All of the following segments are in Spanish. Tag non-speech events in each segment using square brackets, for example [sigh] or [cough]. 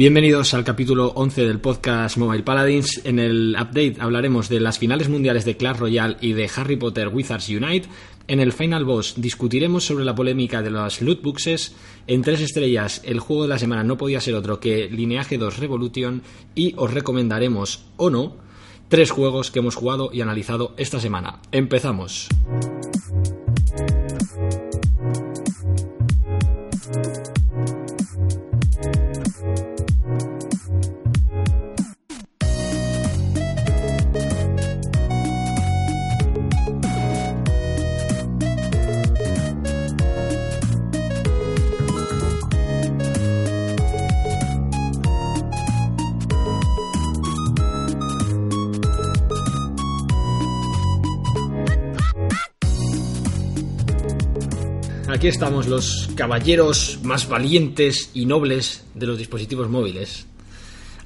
Bienvenidos al capítulo 11 del podcast Mobile Paladins. En el update hablaremos de las finales mundiales de Clash Royale y de Harry Potter Wizards Unite. En el Final Boss discutiremos sobre la polémica de las loot boxes. En tres estrellas, el juego de la semana no podía ser otro que Lineage 2 Revolution. Y os recomendaremos, o no, tres juegos que hemos jugado y analizado esta semana. Empezamos. Aquí estamos los caballeros más valientes y nobles de los dispositivos móviles.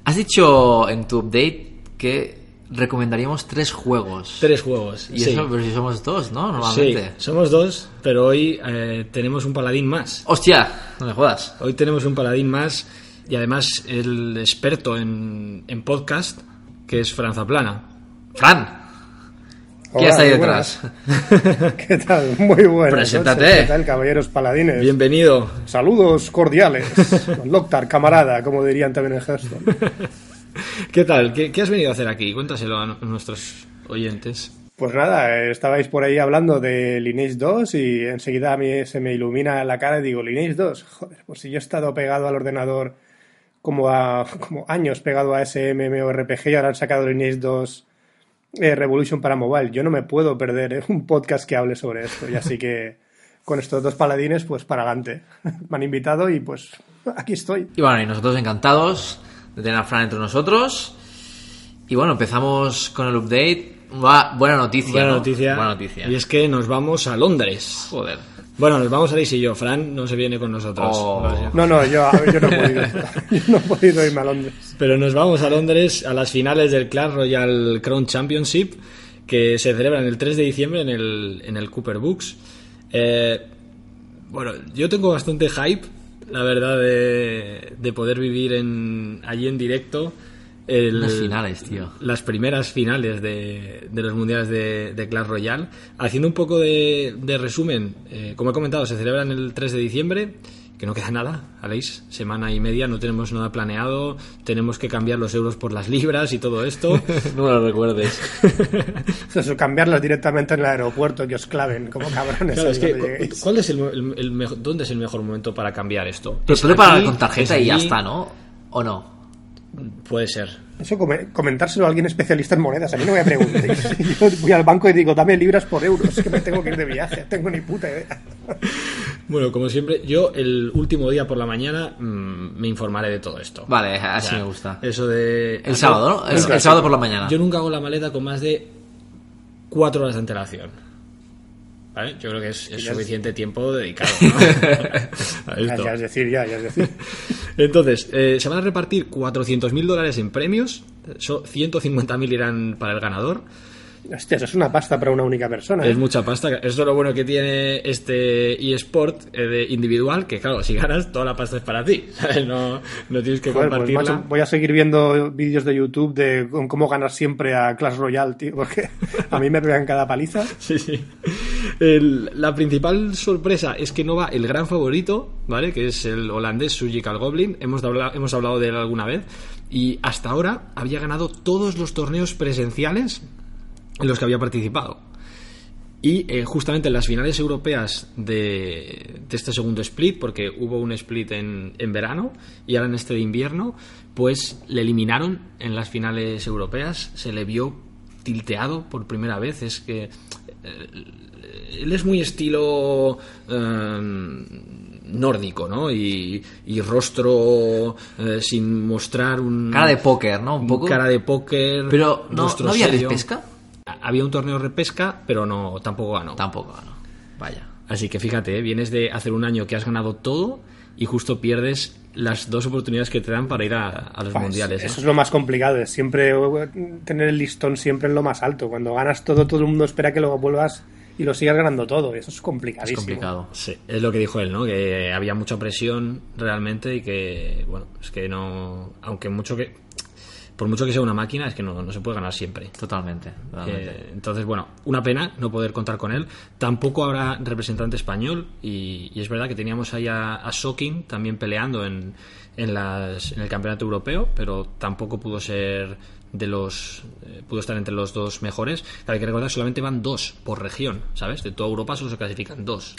Has dicho en tu update que recomendaríamos tres juegos. Tres juegos. Y sí. eso, pero si somos dos, ¿no? Sí, Normalmente. somos dos, pero hoy eh, tenemos un paladín más. ¡Hostia! No me jodas. Hoy tenemos un paladín más y además el experto en, en podcast, que es Franza Plana. ¡Fran! ¿Qué Hola, has ahí muy detrás? ¿Qué tal? Muy [laughs] buenas Preséntate. noches. ¿Qué tal, caballeros paladines? Bienvenido. Saludos cordiales. [laughs] Loctar, camarada, como dirían también en Hearthstone. [laughs] ¿Qué tal? ¿Qué, qué has venido a hacer aquí? Cuéntaselo a, nu- a nuestros oyentes. Pues nada, estabais por ahí hablando de Lineage 2 y enseguida a mí se me ilumina la cara y digo, Lineage 2, joder, pues si yo he estado pegado al ordenador como, a, como años pegado a ese MMORPG y ahora han sacado Lineage 2 eh, Revolution para mobile. Yo no me puedo perder eh, un podcast que hable sobre esto. Y así que [laughs] con estos dos paladines, pues para adelante. [laughs] Me han invitado y pues aquí estoy. Y bueno, y nosotros encantados de tener a Fran entre nosotros. Y bueno, empezamos con el update. Va- buena noticia. Buena ¿no? noticia. Buena noticia. Y es que nos vamos a Londres. Joder. Bueno, nos vamos a Liz y yo. Fran no se viene con nosotros. Oh. No, no, yo, yo no he podido. [laughs] [laughs] Yo no he podido irme a Londres. Pero nos vamos a Londres a las finales del Clash Royale Crown Championship que se celebran el 3 de diciembre en el, en el Cooper Books. Eh, bueno, yo tengo bastante hype, la verdad, de, de poder vivir en, allí en directo. El- Unas finales, tío. Las primeras finales de, de los mundiales de, de Clash Royale. Haciendo un poco de, de resumen, eh, como he comentado, se celebran el 3 de diciembre. Que no queda nada, Aleix, semana y media, no tenemos nada planeado, tenemos que cambiar los euros por las libras y todo esto. [laughs] No me lo recuerdes. [laughs] Eso, cambiarlos directamente en el aeropuerto, que os claven como cabrones. Claro, es que. ¿cuál es el, el- el ¿dónde es el mejor momento para cambiar esto? Pero ¿Es suele pagar aquí? con tarjeta ¿Es y ya está, ¿no? ¿O no? Puede ser. Eso come- comentárselo a alguien especialista en monedas. A mí no me preguntéis. [laughs] Yo voy al banco y digo, dame libras por euros, que me tengo que ir de viaje. Tengo ni puta idea. [laughs] Bueno, como siempre, yo el último día por la mañana mm, me informaré de todo esto. Vale, así O sea, me gusta. Eso de... El sábado, ¿no? El, el sábado por la mañana. Yo nunca hago la maleta con más de cuatro horas de antelación. ¿Vale? Yo creo que es, es ya es- suficiente tiempo dedicado ¿no? [laughs] [laughs] a Ya, esto. ya es decir, ya, ya es decir. [laughs] Entonces, eh, se van a repartir 400.000 dólares en premios. So- 150.000 irán para el ganador. Hostia, eso es una pasta para una única persona. ¿eh? Es mucha pasta. Eso es lo bueno que tiene este eSport eh, de individual, que claro, si ganas, toda la pasta es para ti. [laughs] ¿sabes? No, no tienes que Joder, pues, compartirla. macho, voy a seguir viendo vídeos de YouTube de cómo ganar siempre a Clash Royale, tío, porque [laughs] a mí me pegan cada paliza. Sí, sí. El- la principal sorpresa es que no va el gran favorito, ¿vale? Que es el holandés Surgical Goblin. Hemos, habla- hemos hablado de él alguna vez. Y hasta ahora había ganado todos los torneos presenciales en los que había participado. Y eh, justamente en las finales europeas de, de este segundo split, porque hubo un split en, en verano y ahora en este de invierno, pues le eliminaron en las finales europeas, se le vio tilteado por primera vez. Es que eh, él es muy estilo eh, nórdico, ¿no? Y, y rostro eh, sin mostrar un... Cara de póker, ¿no? Un poco. Cara de póker. Pero no, ¿no había repesca. Había un torneo de repesca, pero no tampoco ganó. Tampoco, no. Vaya. Así que fíjate, ¿eh? vienes de hacer un año que has ganado todo y justo pierdes las dos oportunidades que te dan para ir a, a los Pues, mundiales. Eso es lo más complicado, es siempre eh, tener el listón siempre en lo más alto. Cuando ganas todo, todo el mundo espera que luego vuelvas y lo sigues ganando todo. Eso es complicadísimo. Es complicado. Sí, es lo que dijo él, ¿no? Que había mucha presión realmente y que, bueno, es que no. Aunque mucho que. Por mucho que sea una máquina, es que no, no se puede ganar siempre. Totalmente. totalmente. Eh, entonces, bueno, una pena no poder contar con él. Tampoco habrá representante español y, y es verdad que teníamos ahí a, a Sokin también peleando en, en, las, en el campeonato europeo, pero tampoco pudo ser de los eh, pudo estar entre los dos mejores. Hay que recordar solamente van dos por región, ¿sabes? De toda Europa solo se clasifican dos.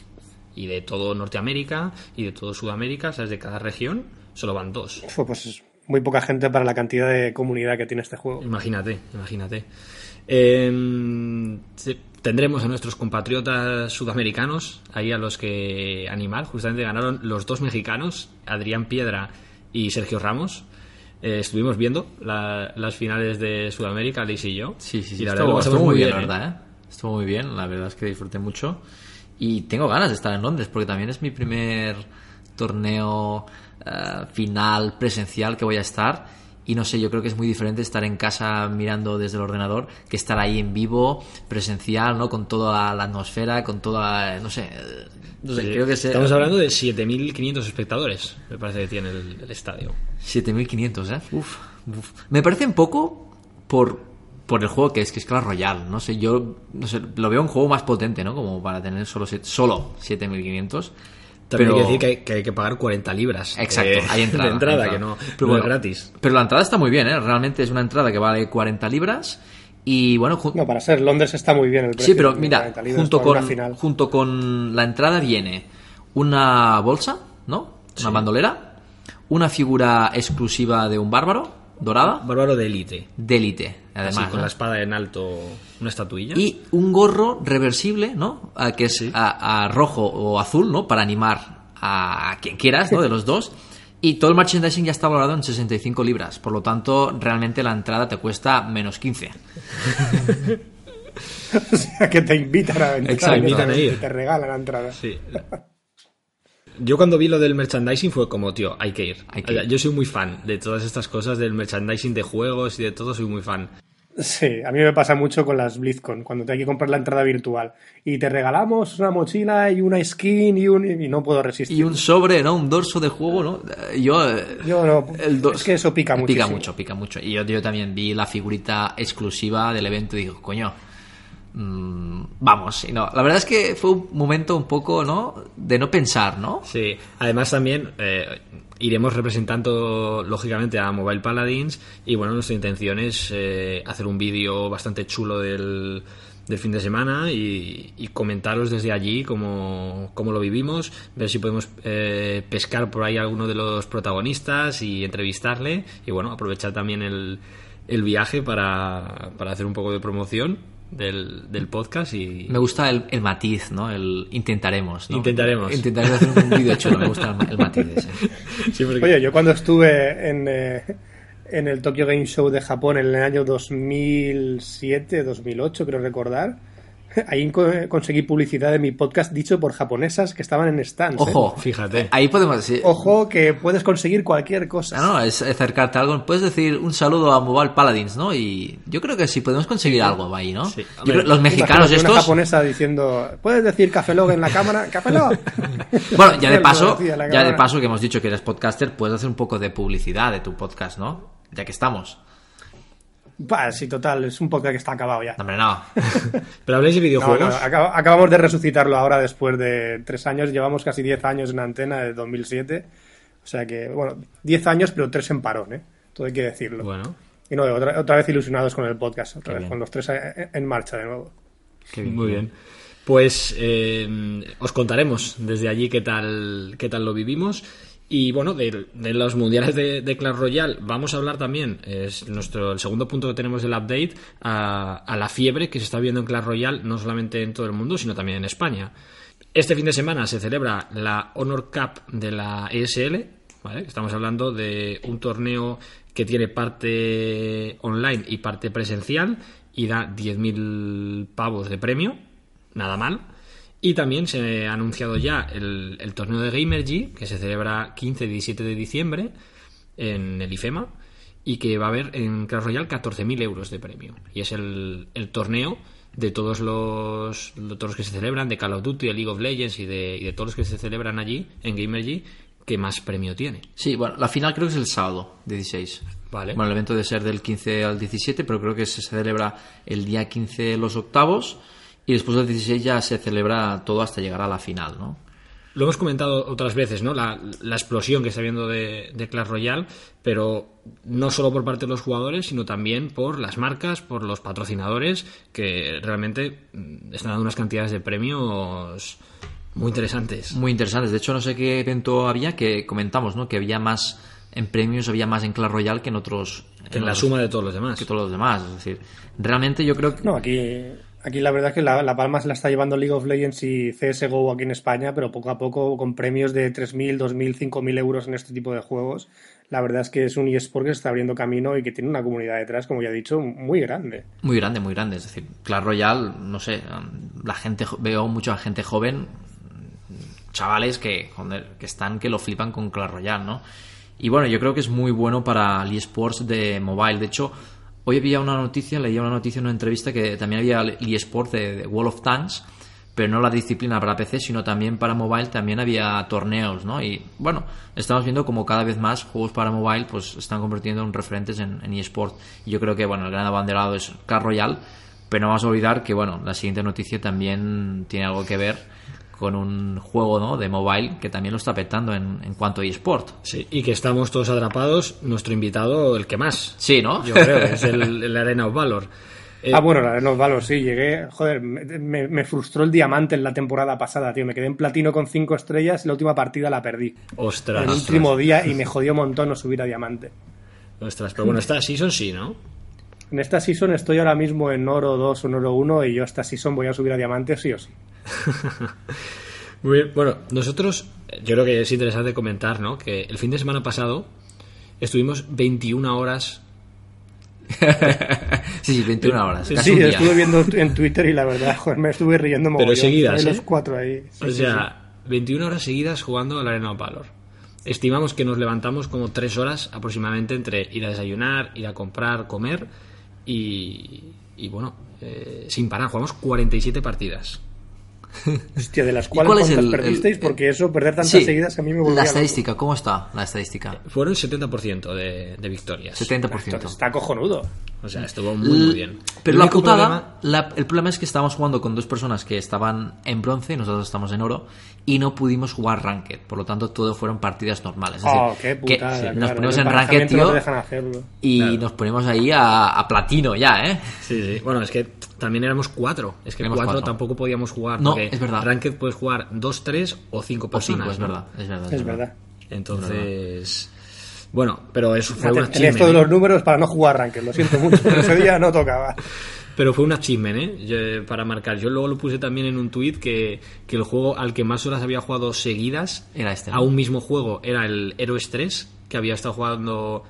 Y de todo Norteamérica y de todo Sudamérica, ¿sabes? De cada región solo van dos. Uf, Pues es muy poca gente para la cantidad de comunidad que tiene este juego. Imagínate, imagínate. Eh, tendremos a nuestros compatriotas sudamericanos ahí a los que animar. Justamente ganaron los dos mexicanos, Adrián Piedra y Sergio Ramos. Eh, estuvimos viendo la- las finales de Sudamérica, Liz y yo. Sí, sí, sí. Y la estuvo, estuvo muy bien, la ¿eh? verdad, ¿eh? Estuvo muy bien, la verdad es que disfruté mucho. Y tengo ganas de estar en Londres, porque también es mi primer torneo eh, final presencial que voy a estar. Y no sé, yo creo que es muy diferente estar en casa mirando desde el ordenador que estar ahí en vivo, presencial, ¿no? Con toda la atmosfera, con toda, no sé, no sé, creo que se- Estamos hablando de 7.500 espectadores, me parece que tiene el, el estadio. 7500, ¿eh? Uf, uf. Me parece un poco por, por el juego que es, que es Clash Royale. No sé, yo no sé, lo veo un juego más potente, ¿no? Como para tener solo, siete- solo 7500. También pero, hay que decir que hay, que hay que pagar 40 libras. Exacto, eh, hay entrada. [laughs] de entrada, hay que entrada. no, Pero no bueno, es gratis. Pero la entrada está muy bien, ¿eh? Realmente es una entrada que vale 40 libras. Y bueno, No, para ser Londres está muy bien el precio. Sí, pero mira, 40 libras junto con, final. junto con la entrada viene una bolsa, ¿no? Una bandolera, una figura exclusiva de un bárbaro, dorada, Bárbaro de élite. de élite, además. Así, con ¿no? la espada en alto, una estatuilla. Y un gorro reversible, ¿no? Ah, que es a, a rojo o azul, ¿no? Para animar a quien quieras, ¿no? De los dos. Y todo el merchandising ya está valorado en 65 libras. Por lo tanto, realmente la entrada te cuesta menos 15. [laughs] O sea, que te invitan a entrar. Exacto, a que ir. Te regalan la entrada. Sí. [laughs] Yo cuando vi lo del merchandising fue como, tío, hay que ir. Hay que ir. Yo soy muy fan de todas estas cosas, del merchandising de juegos y de todo, soy muy fan. Sí, a mí me pasa mucho con las BlizzCon, cuando te hay que comprar la entrada virtual. Y te regalamos una mochila y una skin y, un, y no puedo resistir. Y un sobre, ¿no? Un dorso de juego, ¿no? Yo... eh, Yo no, el es que eso pica mucho. Pica mucho, pica mucho. Y yo, yo también vi la figurita exclusiva del evento y digo, coño, vamos. Y no, la verdad es que fue un momento un poco, ¿no? De no pensar, ¿no? Sí, además también eh, iremos representando lógicamente a Mobile Paladins y bueno, nuestra intención es eh, hacer un vídeo bastante chulo del, del fin de semana y, y comentaros desde allí cómo, cómo lo vivimos, ver si podemos eh, pescar por ahí a alguno de los protagonistas y entrevistarle y bueno, aprovechar también el, el viaje para, para hacer un poco de promoción del, del podcast y... Me gusta el, el matiz, ¿no? El intentaremos, ¿no? Intentaremos. Intentaremos hacer un vídeo chulo, me gusta el, el matiz ese. [laughs] Sí, porque- Oye, yo cuando estuve en, eh, en el Tokyo Game Show de Japón en el año 2007, 2008, creo recordar, [laughs] ahí co- conseguí publicidad de mi podcast dicho por japonesas que estaban en stands. ¿eh? Ojo, Fíjate. Ahí podemos decir... Ojo que puedes conseguir cualquier cosa. Ah, no, es acercarte a algo. Puedes decir un saludo a Mobile Paladins, ¿no? Y yo creo que sí podemos conseguir algo ahí, ¿no? Sí. Yo creo- los mexicanos estos... Una japonesa diciendo, ¿puedes decir Café Log en la cámara? [laughs] ¡Café Log! [laughs] Bueno, ya de paso, ya de paso que hemos dicho que eres podcaster, puedes hacer un poco de publicidad de tu podcast, ¿no? Ya que estamos. Bah, sí, total, es un podcast que está acabado ya. No, hombre, no. [laughs] Pero habláis de videojuegos. no, acab- acabamos de resucitarlo ahora después de tres años. Llevamos casi diez años en antena de 2007. O sea que, bueno, diez años, pero tres en parón, ¿eh? Todo hay que decirlo. Bueno, Y no, otra, otra vez ilusionados con el podcast, otra Qué vez bien. con los tres en en marcha de nuevo. muy bien. Pues eh, os contaremos desde allí qué tal, qué tal lo vivimos. Y bueno, de, los mundiales de, Clash Royale vamos a hablar también, es nuestro el segundo punto que tenemos del update, a, a la fiebre que se está viendo en Clash Royale, no solamente en todo el mundo, sino también en España. Este fin de semana se celebra la Honor Cup de la ESL. Estamos hablando de un torneo que tiene parte online y parte presencial y da 10.000 pavos de premio, nada mal. Y también se ha anunciado ya el, el torneo de Gamergy, que se celebra 15 y 17 de diciembre en el IFEMA, y que va a haber en Clash Royale 14.000 euros de premio. Y es el, el torneo de todos los, de todos los que se celebran, de Call of Duty, de League of Legends y de, y de todos los que se celebran allí, en Gamergy, que más premio tiene. Sí, bueno, la final creo que es el sábado 16. Vale. Bueno, el evento debe ser del 15 al 17, pero creo que se celebra el día 15 los octavos y después del 16 ya se celebra todo hasta llegar a la final, ¿no? Lo hemos comentado otras veces, ¿no? La, la explosión que está habiendo de, de, Clash Royale, pero no solo por parte de los jugadores, sino también por las marcas, por los patrocinadores, que realmente mm, están dando unas cantidades de premios muy interesantes. Muy interesantes. De hecho, no sé qué evento había que comentamos, ¿no? Que había más en premios, había más en Clash Royale que en otros. Que en, en la suma de todos los demás. Que todos los demás. Es decir, realmente yo creo que. No, aquí Aquí la verdad es que la, palma se la está llevando League of Legends y CSGO aquí en España, pero poco a poco con premios de 3.000, 2.000, 5.000 euros en este tipo de juegos. La verdad es que es un eSport que está abriendo camino y que tiene una comunidad detrás, como ya he dicho, muy grande. Muy grande, muy grande. Es decir, Clash Royale, no sé, la gente, veo mucha gente joven, chavales que, que están, que lo flipan con Clash Royale, ¿no? Y bueno, yo creo que es muy bueno para el eSports de mobile. De hecho, Hoy había una noticia, leía una noticia en una entrevista que también había eSport de, de Wall of Tanks, pero no la disciplina para PC, sino también para mobile, también había torneos, ¿no? Y bueno, estamos viendo como cada vez más juegos para mobile pues están convirtiendo en referentes en, en eSport. Yo creo que, bueno, el gran abanderado es Clash Royale, pero no vamos a olvidar que, bueno, la siguiente noticia también tiene algo que ver con un juego ¿no? de mobile que también lo está petando en, en cuanto a eSport. Sí, y que estamos todos atrapados, nuestro invitado, el que más. Sí, ¿no? Yo creo, es el, el Arena of Valor. Eh, [laughs] ah, bueno, la Arena of Valor, sí, llegué. Joder, me, me, frustró el diamante en la temporada pasada, tío. Me quedé en platino con cinco estrellas y la última partida la perdí. Ostras. El último día y me jodió un montón no subir a diamante. Ostras, pero bueno, esta season sí, ¿no? En esta season estoy ahora mismo en oro 2 o en oro 1 y yo esta season voy a subir a diamante sí o sí. [laughs] Muy bien. Bueno, nosotros, yo creo que es interesante comentar, ¿no? Que el fin de semana pasado estuvimos 21 [laughs] horas. sí, sí, 21 horas. Sí, estuve viendo en Twitter y la verdad, [laughs] joder, me estuve riendo mogollón. Pero seguidas, ¿eh? los cuatro ahí. Sí, o sea, sí, 21 horas seguidas jugando al Arena of Valor. Estimamos que nos levantamos como 3 horas aproximadamente entre ir a desayunar, ir a comprar, comer y, y bueno, eh, sin parar. Jugamos 47 partidas. [laughs] Hostia, de las cuales cuál es el, perdisteis, el, porque eso, perder tantas sí, seguidas a mí me volvía La estadística, loco. ¿cómo está la estadística? Fueron 70% de, de victorias. 70%. Está cojonudo. O sea, estuvo muy, muy bien. Pero la putada, problema... la, el problema es que estábamos jugando con dos personas que estaban en bronce y nosotros estamos en oro y no pudimos jugar Ranked. Por lo tanto, todo fueron partidas normales. Es oh, decir, qué putada, que claro. nos ponemos en Ranked, tío, no y claro. nos ponemos ahí a, a, platino ya, ¿eh? Sí, sí. Bueno, es que también éramos cuatro. Es que Éramos cuatro, cuatro. tampoco podíamos jugar. No, es verdad. Ranked puedes jugar dos, tres o cinco O personas. cinco, es ¿no? verdad, es verdad. Es verdad. Entonces. Bueno, pero eso fue una esto de los números para no jugar Ranked, lo siento mucho, pero ese día no tocaba. [laughs] Pero fue un achievement, ¿eh? Yo- para marcar. Yo luego lo puse también en un tuit que, que el juego al que más horas había jugado seguidas Era este, ¿no? a un mismo juego era el Heroes 3, que había estado jugando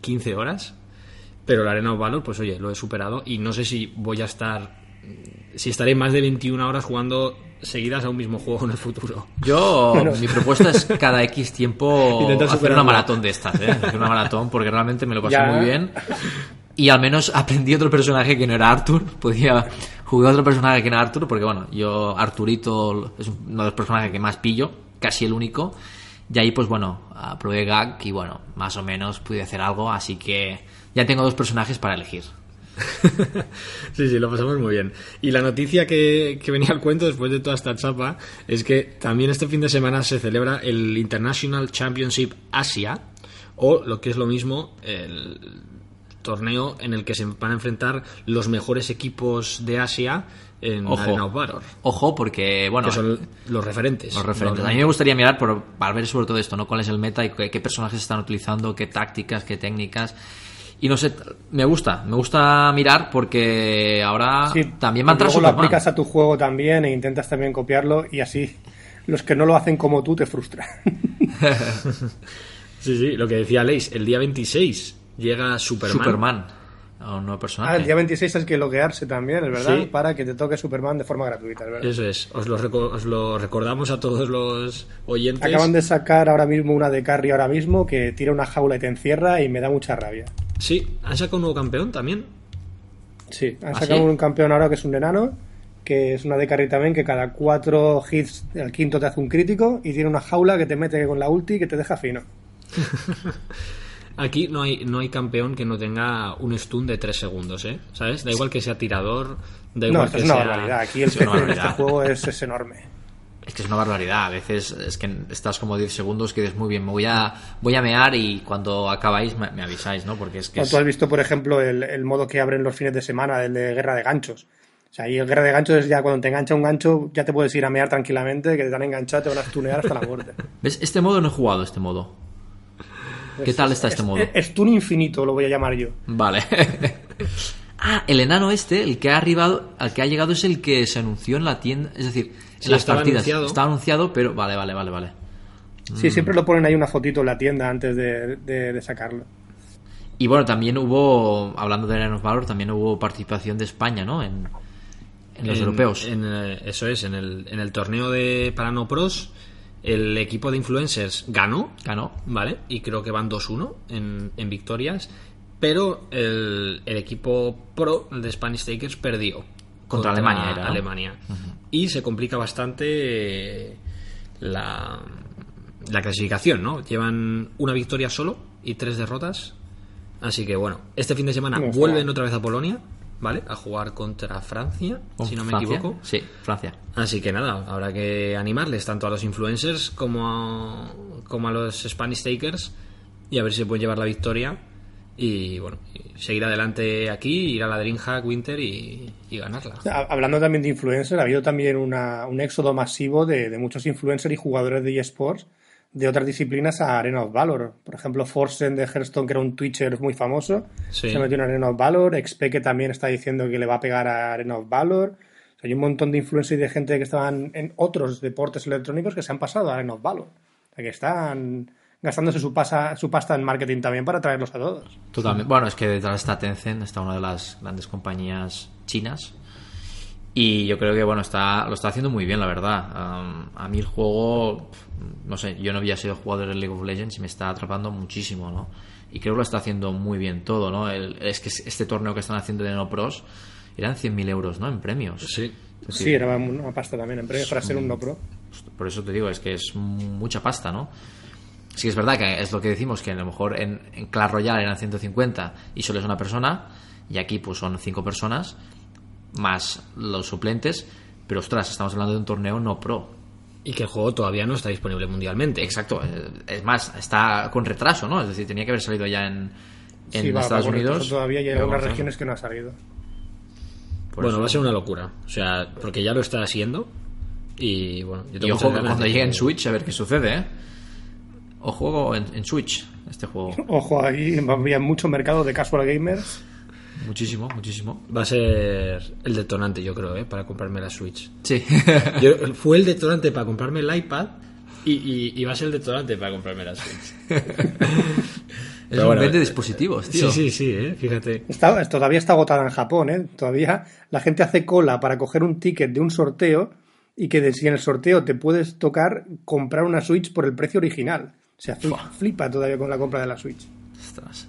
15 horas. Pero el Arena of Valor, pues oye, lo he superado y no sé si voy a estar. Si estaré más de 21 horas jugando seguidas a un mismo juego en el futuro. Yo, [laughs] Bueno. mi propuesta es cada X tiempo Intentar hacer una maratón de estas, ¿eh? Hacer una maratón porque realmente me lo pasé Ya. muy bien. Y al menos aprendí otro personaje que no era Arthur. Podía jugar otro personaje que no era Arthur porque, bueno, yo Arturito es uno de los personajes que más pillo, casi el único. Y ahí, pues bueno, probé Gag y, bueno, más o menos pude hacer algo. Así que ya tengo dos personajes para elegir. [laughs] Sí, sí, lo pasamos muy bien. Y la noticia que, que venía al cuento después de toda esta chapa es que también este fin de semana se celebra el International Championship Asia, o lo que es lo mismo, el torneo en el que se van a enfrentar los mejores equipos de Asia en Ojo. Arena of Valor, Ojo, porque, bueno, que son los referentes. Los referentes. Los- A mí me gustaría mirar por, para ver sobre todo esto, ¿no? ¿Cuál es el meta y qué, qué personajes están utilizando, qué tácticas, qué técnicas? Y no sé, me gusta, me gusta mirar porque ahora Sí, también va a entrar luego lo aplicas a tu juego también e intentas también copiarlo y así los que no lo hacen como tú te frustran. [laughs] Sí, sí, lo que decía Leis, el día 26 llega Superman. Superman. a un nuevo personaje. Ah, el día 26 hay que loguearse también, es verdad, Sí. para que te toque Superman de forma gratuita, es verdad. Eso es, os lo, reco- os lo recordamos a todos los oyentes. Acaban de sacar ahora mismo una de Carry ahora mismo que tira una jaula y te encierra y me da mucha rabia. Sí, han sacado un nuevo campeón también. Sí, han ¿Ah, sacado sí? un campeón ahora que es un enano, que es una de carry también, que cada cuatro hits, el quinto te hace un crítico y tiene una jaula que te mete con la ulti que te deja fino. [laughs] Aquí no hay, no hay campeón que no tenga un stun de 3 segundos, ¿eh? ¿Sabes? Da igual que sea tirador, da No, igual esto que es una sea... barbaridad. Aquí el [laughs] Es una PC [laughs] en este juego es, es enorme. Es que es una barbaridad. A veces es que estás como 10 segundos que dices muy bien, me voy a, voy a mear y cuando acabáis me, me avisáis, ¿no? Porque es que O es- Tú has visto, por ejemplo, el, el modo que abren los fines de semana, el de guerra de ganchos. O sea, ahí el guerra de ganchos es ya cuando te engancha un gancho, ya te puedes ir a mear tranquilamente, que te han enganchado, te van a stunear hasta la muerte. [laughs] ¿Ves? Este modo no he jugado, este modo. ¿Qué tal está este Es- modo? Es, stun infinito, lo voy a llamar yo. Vale. [laughs] ah, el enano este, el que ha arribado, al que ha llegado es el que se anunció en la tienda, es decir, Sí, las estaba partidas. anunciado. Estaba anunciado, pero vale, vale, vale, vale. Sí, siempre lo ponen ahí una fotito en la tienda antes de, de- de sacarlo. Y bueno, también hubo, hablando de Arena of Valor, también hubo participación de España, ¿no? En, en los En- europeos. en, eh, eso es, en el, en el torneo de Parano Pros, el equipo de influencers ganó, Ganó. ¿vale? Y creo que van 2-1 en, en victorias, pero el, el equipo pro, el de Spanish Takers, perdió. Contra Alemania era, ¿no? Alemania. Y se complica bastante eh, la, la clasificación, ¿no? Llevan una victoria solo y tres derrotas. Así que bueno, este fin de semana vuelven otra vez a Polonia, ¿vale? A jugar contra Francia, ¿Con si no me Francia? equivoco. Sí, Francia. Así que nada, habrá que animarles tanto a los influencers como a, como a los Spanish Takers y a ver si se pueden llevar la victoria y bueno, seguir adelante aquí, ir a la Dreamhack Winter y, y ganarla. Ha- Hablando también de influencers, ha habido también una- un éxodo masivo de, de muchos influencers y jugadores de eSports de otras disciplinas a Arena of Valor. Por ejemplo, Forsen de Hearthstone, que era un Twitcher muy famoso, Sí. se metió en Arena of Valor. XP, que también está diciendo que le va a pegar a Arena of Valor. O sea, hay un montón de influencers y de gente que estaban en otros deportes electrónicos que se han pasado a Arena of Valor. O sea, que están gastándose su, pasa, su pasta en marketing también para traerlos a todos. Totalmente. Bueno, es que detrás está Tencent, está una de las grandes compañías chinas. Y yo creo que bueno, está, lo está haciendo muy bien, la verdad. Am, a mí el juego, no sé, yo no había sido jugador de League of Legends y me está atrapando muchísimo, ¿no? Y creo que lo está haciendo muy bien todo, ¿no? El- es que este torneo que están haciendo de No Pros eran 100.000 euros, ¿no? En premios. Sí. Decir, Sí, era una pasta también en premios para ser un no pro. por eso te digo, es que es mucha pasta, ¿no? Sí es verdad que es lo que decimos, que a lo mejor en, en Clash Royale eran 150 y solo es una persona, y aquí pues son cinco personas, más los suplentes, pero ostras, estamos hablando de un torneo no pro. Y que el juego todavía no está disponible mundialmente. Exacto, eh, es más, está con retraso, ¿no? Es decir, tenía que haber salido ya en, en Sí, va, Estados va Unidos. Todavía y hay algunas regiones que no ha salido. por bueno, eso- va a ser una locura. O sea, porque ya lo está haciendo. Y bueno, yo Y tengo ojo, que ganas cuando llegue en Switch, a ver qué sucede, ¿eh? O juego en, en Switch, este juego. Ojo, ahí había mucho mercado de casual gamers. Muchísimo, muchísimo. Va a ser el detonante, yo creo, ¿eh? para comprarme la Switch. Sí. [laughs] Yo- [laughs] fue el detonante para comprarme el iPad y, y- y va a ser el detonante para comprarme la Switch. [laughs] Es Pero un bueno, eh, dispositivos, tío. Sí, sí, sí, ¿eh? fíjate. Está, todavía está agotada en Japón, ¿eh? Todavía la gente hace cola para coger un ticket de un sorteo y que de- si en el sorteo te puedes tocar comprar una Switch por el precio original. Sea, fli- Fua. flipa todavía con la compra de la Switch. Ostras.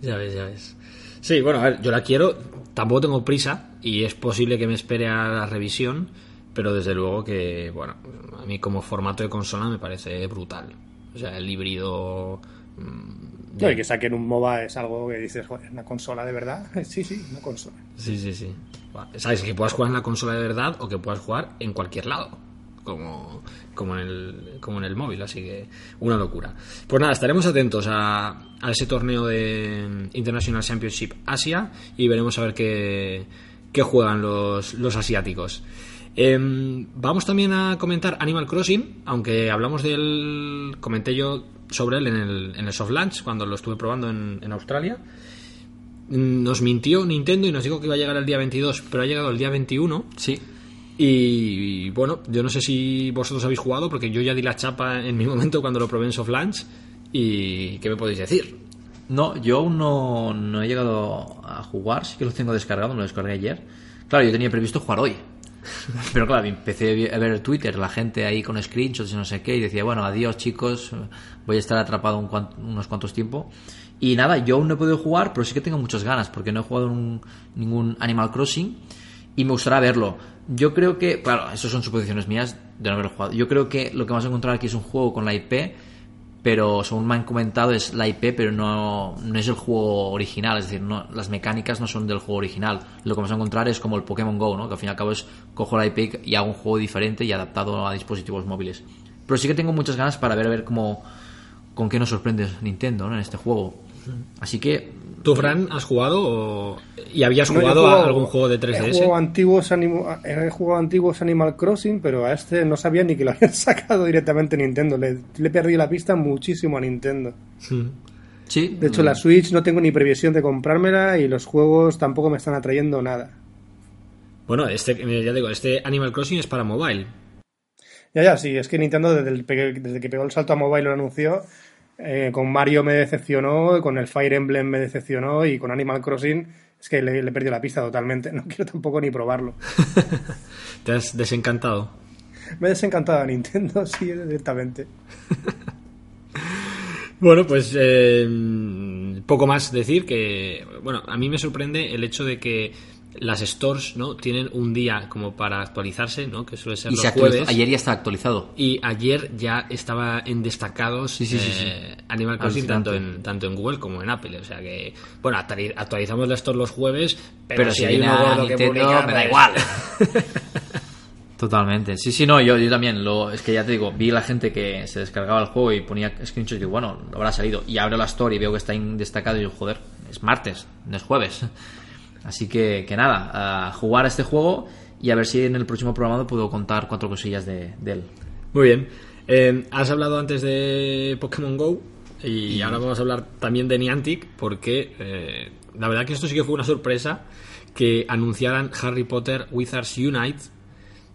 Ya ves, ya ves. Sí, bueno, a ver, yo la quiero, tampoco tengo prisa y es posible que me espere a la revisión, pero desde luego que, bueno, a mí como formato de consola me parece brutal. O sea, el híbrido... mm, No, y que saquen un MOBA es algo que dices, joder, ¿una consola de verdad? [laughs] Sí, sí, una consola. Sí, sí, sí. ¿Sabes? Que puedas jugar en la consola de verdad o que puedas jugar en cualquier lado. Como, como, en el, como en el móvil, así que una locura. Pues nada, estaremos atentos a, ese torneo de International Championship Asia y veremos a ver qué, qué juegan los, los asiáticos. Em, vamos también a comentar Animal Crossing, aunque hablamos del. Comenté yo sobre él en el, en el soft launch cuando lo estuve probando en, en Australia. Nos mintió Nintendo y nos dijo que iba a llegar el día 22, pero ha llegado el día 21. Sí. Y bueno, yo no sé si vosotros habéis jugado, porque yo ya di la chapa en mi [laughs] momento cuando lo probé en soft launch. ¿Y qué me podéis decir? No, yo aún no, no he llegado a jugar, sí que lo tengo descargado, me lo descargué ayer. Claro, yo tenía previsto jugar hoy. [laughs] Pero claro, empecé a ver Twitter, la gente ahí con screenshots y no sé qué, y decía, bueno, adiós chicos, voy a estar atrapado un unos cuantos tiempo. Y nada, yo aún no he podido jugar, pero sí que tengo muchas ganas, porque no he jugado un- ningún Animal Crossing y me gustaría verlo. Yo creo que, claro, eso son suposiciones mías de no haberlo jugado. Yo creo que lo que vamos a encontrar aquí es un juego con la IP, pero según me han comentado es la IP, pero no, no es el juego original, es decir, no, las mecánicas no son del juego original. Lo que vamos a encontrar es como el Pokémon Go, ¿no? que al fin y al cabo es cojo la IP y hago un juego diferente y adaptado a dispositivos móviles. Pero sí que tengo muchas ganas para ver a ver cómo con qué nos sorprende Nintendo ¿no? en este juego. Así que ¿Tú, Fran, has jugado o... y habías No, he jugado a algún juego de He 3DS? jugado, antiguos animo- he jugado antiguos Animal Crossing, pero a este no sabía ni que lo habían [laughs] sacado directamente Nintendo. Le, le he perdido la pista muchísimo a Nintendo. sí, De hecho, la Switch no tengo ni previsión de comprármela y los juegos tampoco me están atrayendo nada. Bueno, este, ya digo, este Animal Crossing es para mobile. Ya, ya, sí, es que Nintendo desde, el desde que pegó el salto a mobile lo anunció. Eh, con Mario me decepcionó, con el Fire Emblem me decepcionó y con Animal Crossing es que le, le he perdido la pista totalmente. [laughs] No quiero tampoco ni probarlo. [laughs] Te has desencantado. Me he desencantado a Nintendo, [laughs] sí, directamente. Bueno, pues eh, poco más decir que, bueno, a mí me sorprende el hecho de que las stores, ¿no? Tienen un día como para actualizarse, ¿no? Que suele ser y los se jueves. ayer ya está actualizado. Y ayer ya estaba en destacados Sí, sí, sí, eh, Animal Crossing tanto en, tanto en Google como en Apple. O sea que, bueno, actuali- actualizamos la store los jueves, pero, Pero, si hay viene uno a gordo que publica, me da pues- igual. [laughs] Totalmente. Sí, sí, no, yo, yo también. Lo, es que ya te digo, vi la gente que se descargaba el juego y ponía screenshots y digo, bueno, habrá salido. Y abro la story y veo que está en destacado y digo, joder, es martes, no es jueves. Así que, que nada, a jugar a este juego y a ver si en el próximo programa puedo contar cuatro cosillas de, de él. Muy bien. Eh, has hablado antes de Pokémon Go y ahora vamos a hablar también de Niantic porque eh, la verdad que esto sí que fue una sorpresa que anunciaran Harry Potter Wizards Unite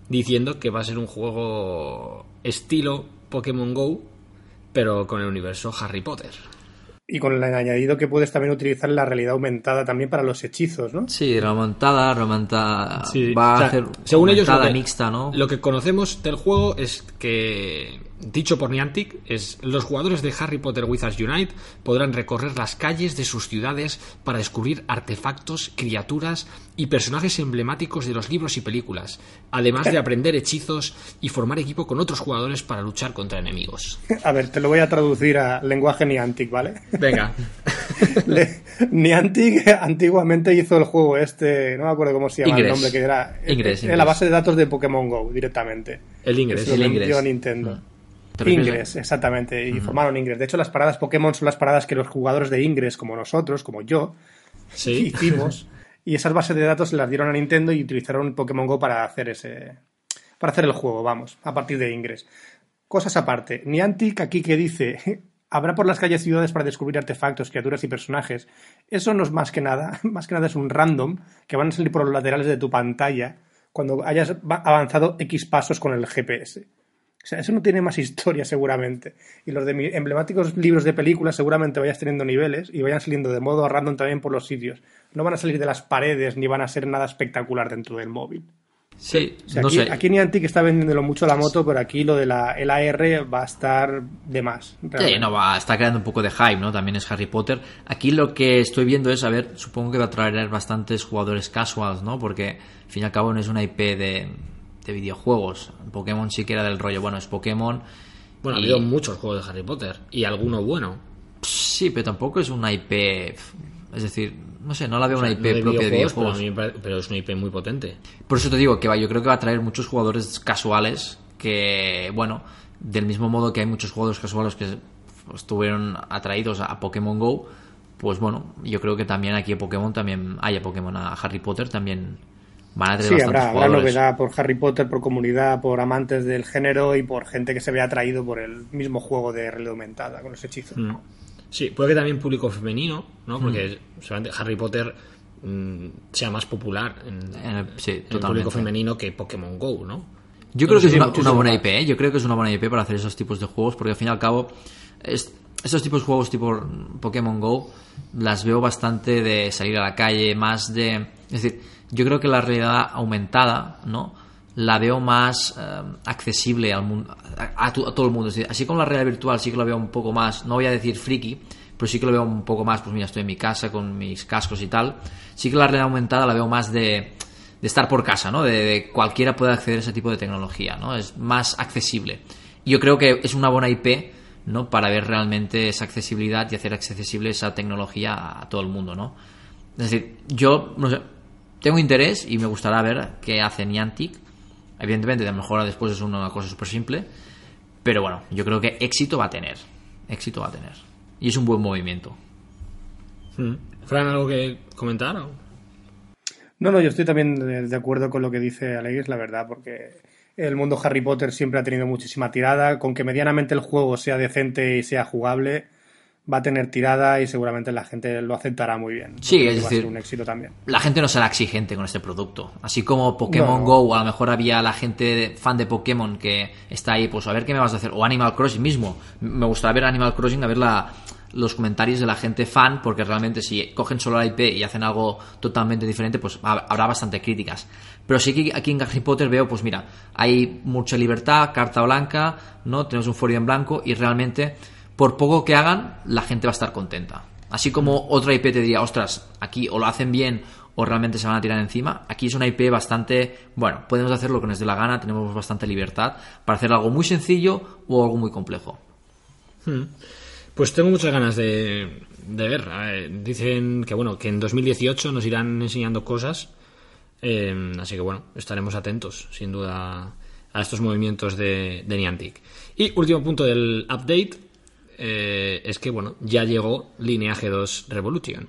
diciendo que va a ser un juego estilo Pokémon Go pero con el universo Harry Potter. Y con el añadido que puedes también utilizar la realidad aumentada también para los hechizos, ¿no? Sí, remontada, remontada. Sí, va o sea, a hacer según ellos lo remontada que, mixta, ¿no? lo que conocemos del juego es que dicho por Niantic es los jugadores de Harry Potter Wizards Unite podrán recorrer las calles de sus ciudades para descubrir artefactos, criaturas y personajes emblemáticos de los libros y películas, además de aprender hechizos y formar equipo con otros jugadores para luchar contra enemigos. A ver, te lo voy a traducir a lenguaje Niantic, ¿vale? Venga. [laughs] Le- Niantic antiguamente hizo el juego este, no me acuerdo cómo se llama el Ingress. nombre, que era, Ingress, era la Ingress. base de datos de Pokémon Go directamente. El Ingress. El Ingress. Nintendo. ¿Te refieres a- Ingress, exactamente, y formaron Ingress. De hecho, las paradas Pokémon son las paradas que los jugadores de Ingress, como nosotros, como yo, Sí. [laughs] hicimos. y esas bases de datos se las dieron a Nintendo y utilizaron Pokémon Go para hacer ese. para hacer el juego, vamos, a partir de Ingress. Cosas aparte. Niantic aquí que dice. [laughs] Habrá por las calles ciudades para descubrir artefactos, criaturas y personajes. Eso no es más que nada. [laughs] Más que nada es un random que van a salir por los laterales de tu pantalla cuando hayas va- avanzado X pasos con el GPS. O sea, eso no tiene más [laughs] historia seguramente. Y los de mi- emblemáticos libros de películas seguramente vayas teniendo niveles y vayan saliendo de modo random también por los sitios. No van a salir de las paredes ni van a ser nada espectacular dentro del móvil. Sí, O sea, no aquí, sé. aquí Niantic está vendiéndolo mucho la moto, pero aquí lo de la el AR va a estar de más. Sí, no, va, está creando un poco de hype, ¿no? También es Harry Potter. Aquí lo que estoy viendo es, a ver, supongo que va a traer bastantes jugadores casuals, ¿no? Porque, al fin y al cabo, no es una IP de, de videojuegos. Pokémon sí que era del rollo, bueno, es Pokémon. Bueno, ha habido muchos juegos de Harry Potter y alguno bueno. Sí, pero tampoco es una IP. Es decir, no sé, no la veo una IP No de propia de videojuegos, pero, a pero es una IP muy potente. Por eso te digo que va, yo creo que va a traer muchos jugadores casuales que, bueno, del mismo modo que hay muchos jugadores casuales que estuvieron atraídos a Pokémon Go, pues bueno, yo creo que también aquí a Pokémon también haya Pokémon a Harry Potter también van a tener Sí, bastantes habrá, habrá novedad por Harry Potter, por comunidad, por amantes del género y por gente que se vea atraído por el mismo juego de realidad aumentada con los hechizos. Mm. Sí, puede que también público femenino, Mm. ¿no? Porque seguramente Harry Potter mm, sea más popular en, En el- sí, en el totalmente. público femenino que Pokémon Go, ¿no? Yo creo que es una, buena. IP, ¿eh? yo creo que es una buena IP para hacer esos tipos de juegos, porque al fin y al cabo, es- esos tipos de juegos tipo Pokémon Go las veo bastante de salir a la calle, más de... Es decir, yo creo que la realidad aumentada, ¿no? La veo más eh, accesible al mundo, a, tu- a todo el mundo. Así como la realidad virtual sí que la veo un poco más, no voy a decir friki, pero sí que lo veo un poco más, pues mira, estoy en mi casa con mis cascos y tal. Sí que la realidad aumentada la veo más de, de estar por casa, ¿no? De, cualquiera puede acceder a ese tipo de tecnología, ¿no? Es más accesible. Yo creo que es una buena IP, ¿no? Para ver realmente esa accesibilidad y hacer accesible esa tecnología a todo el mundo, ¿no? Es decir, yo, no sé, tengo interés y me gustaría ver qué hace Niantic. Evidentemente, a lo mejor después es una cosa súper simple, pero bueno, yo creo que éxito va a tener. Éxito va a tener. Y es un buen movimiento. Hmm. Fran, ¿algo que comentar? No, no, yo estoy también de acuerdo con lo que dice Alex, la verdad, porque el mundo Harry Potter siempre ha tenido muchísima tirada. Con que medianamente el juego sea decente y sea jugable, va a tener tirada y seguramente la gente lo aceptará muy bien. Sí, es decir, un éxito también. La gente no será exigente con este producto. Así como Pokémon Go, a lo mejor había la gente fan de Pokémon que está ahí, pues a ver qué me vas a hacer. O Animal Crossing mismo. Me gustaría ver Animal Crossing, a ver la, los comentarios de la gente fan, porque realmente si cogen solo la IP y hacen algo totalmente diferente, pues habrá bastante críticas. Pero sí que aquí en Harry Potter veo, pues mira, hay mucha libertad, carta blanca, ¿no? Tenemos un folio en blanco y realmente, por poco que hagan, la gente va a estar contenta. Así como otra IP te diría, ostras, aquí o lo hacen bien o realmente se van a tirar encima. Aquí es una IP bastante, bueno, podemos hacer lo que nos dé la gana, tenemos bastante libertad para hacer algo muy sencillo o algo muy complejo. Hmm. Pues tengo muchas ganas de, ver. dicen que bueno, que en 2018 nos irán enseñando cosas. Eh, así que bueno, estaremos atentos, sin duda, a estos movimientos de, Niantic. Y último punto del update eh, es que bueno, ya llegó Lineage 2 Revolution.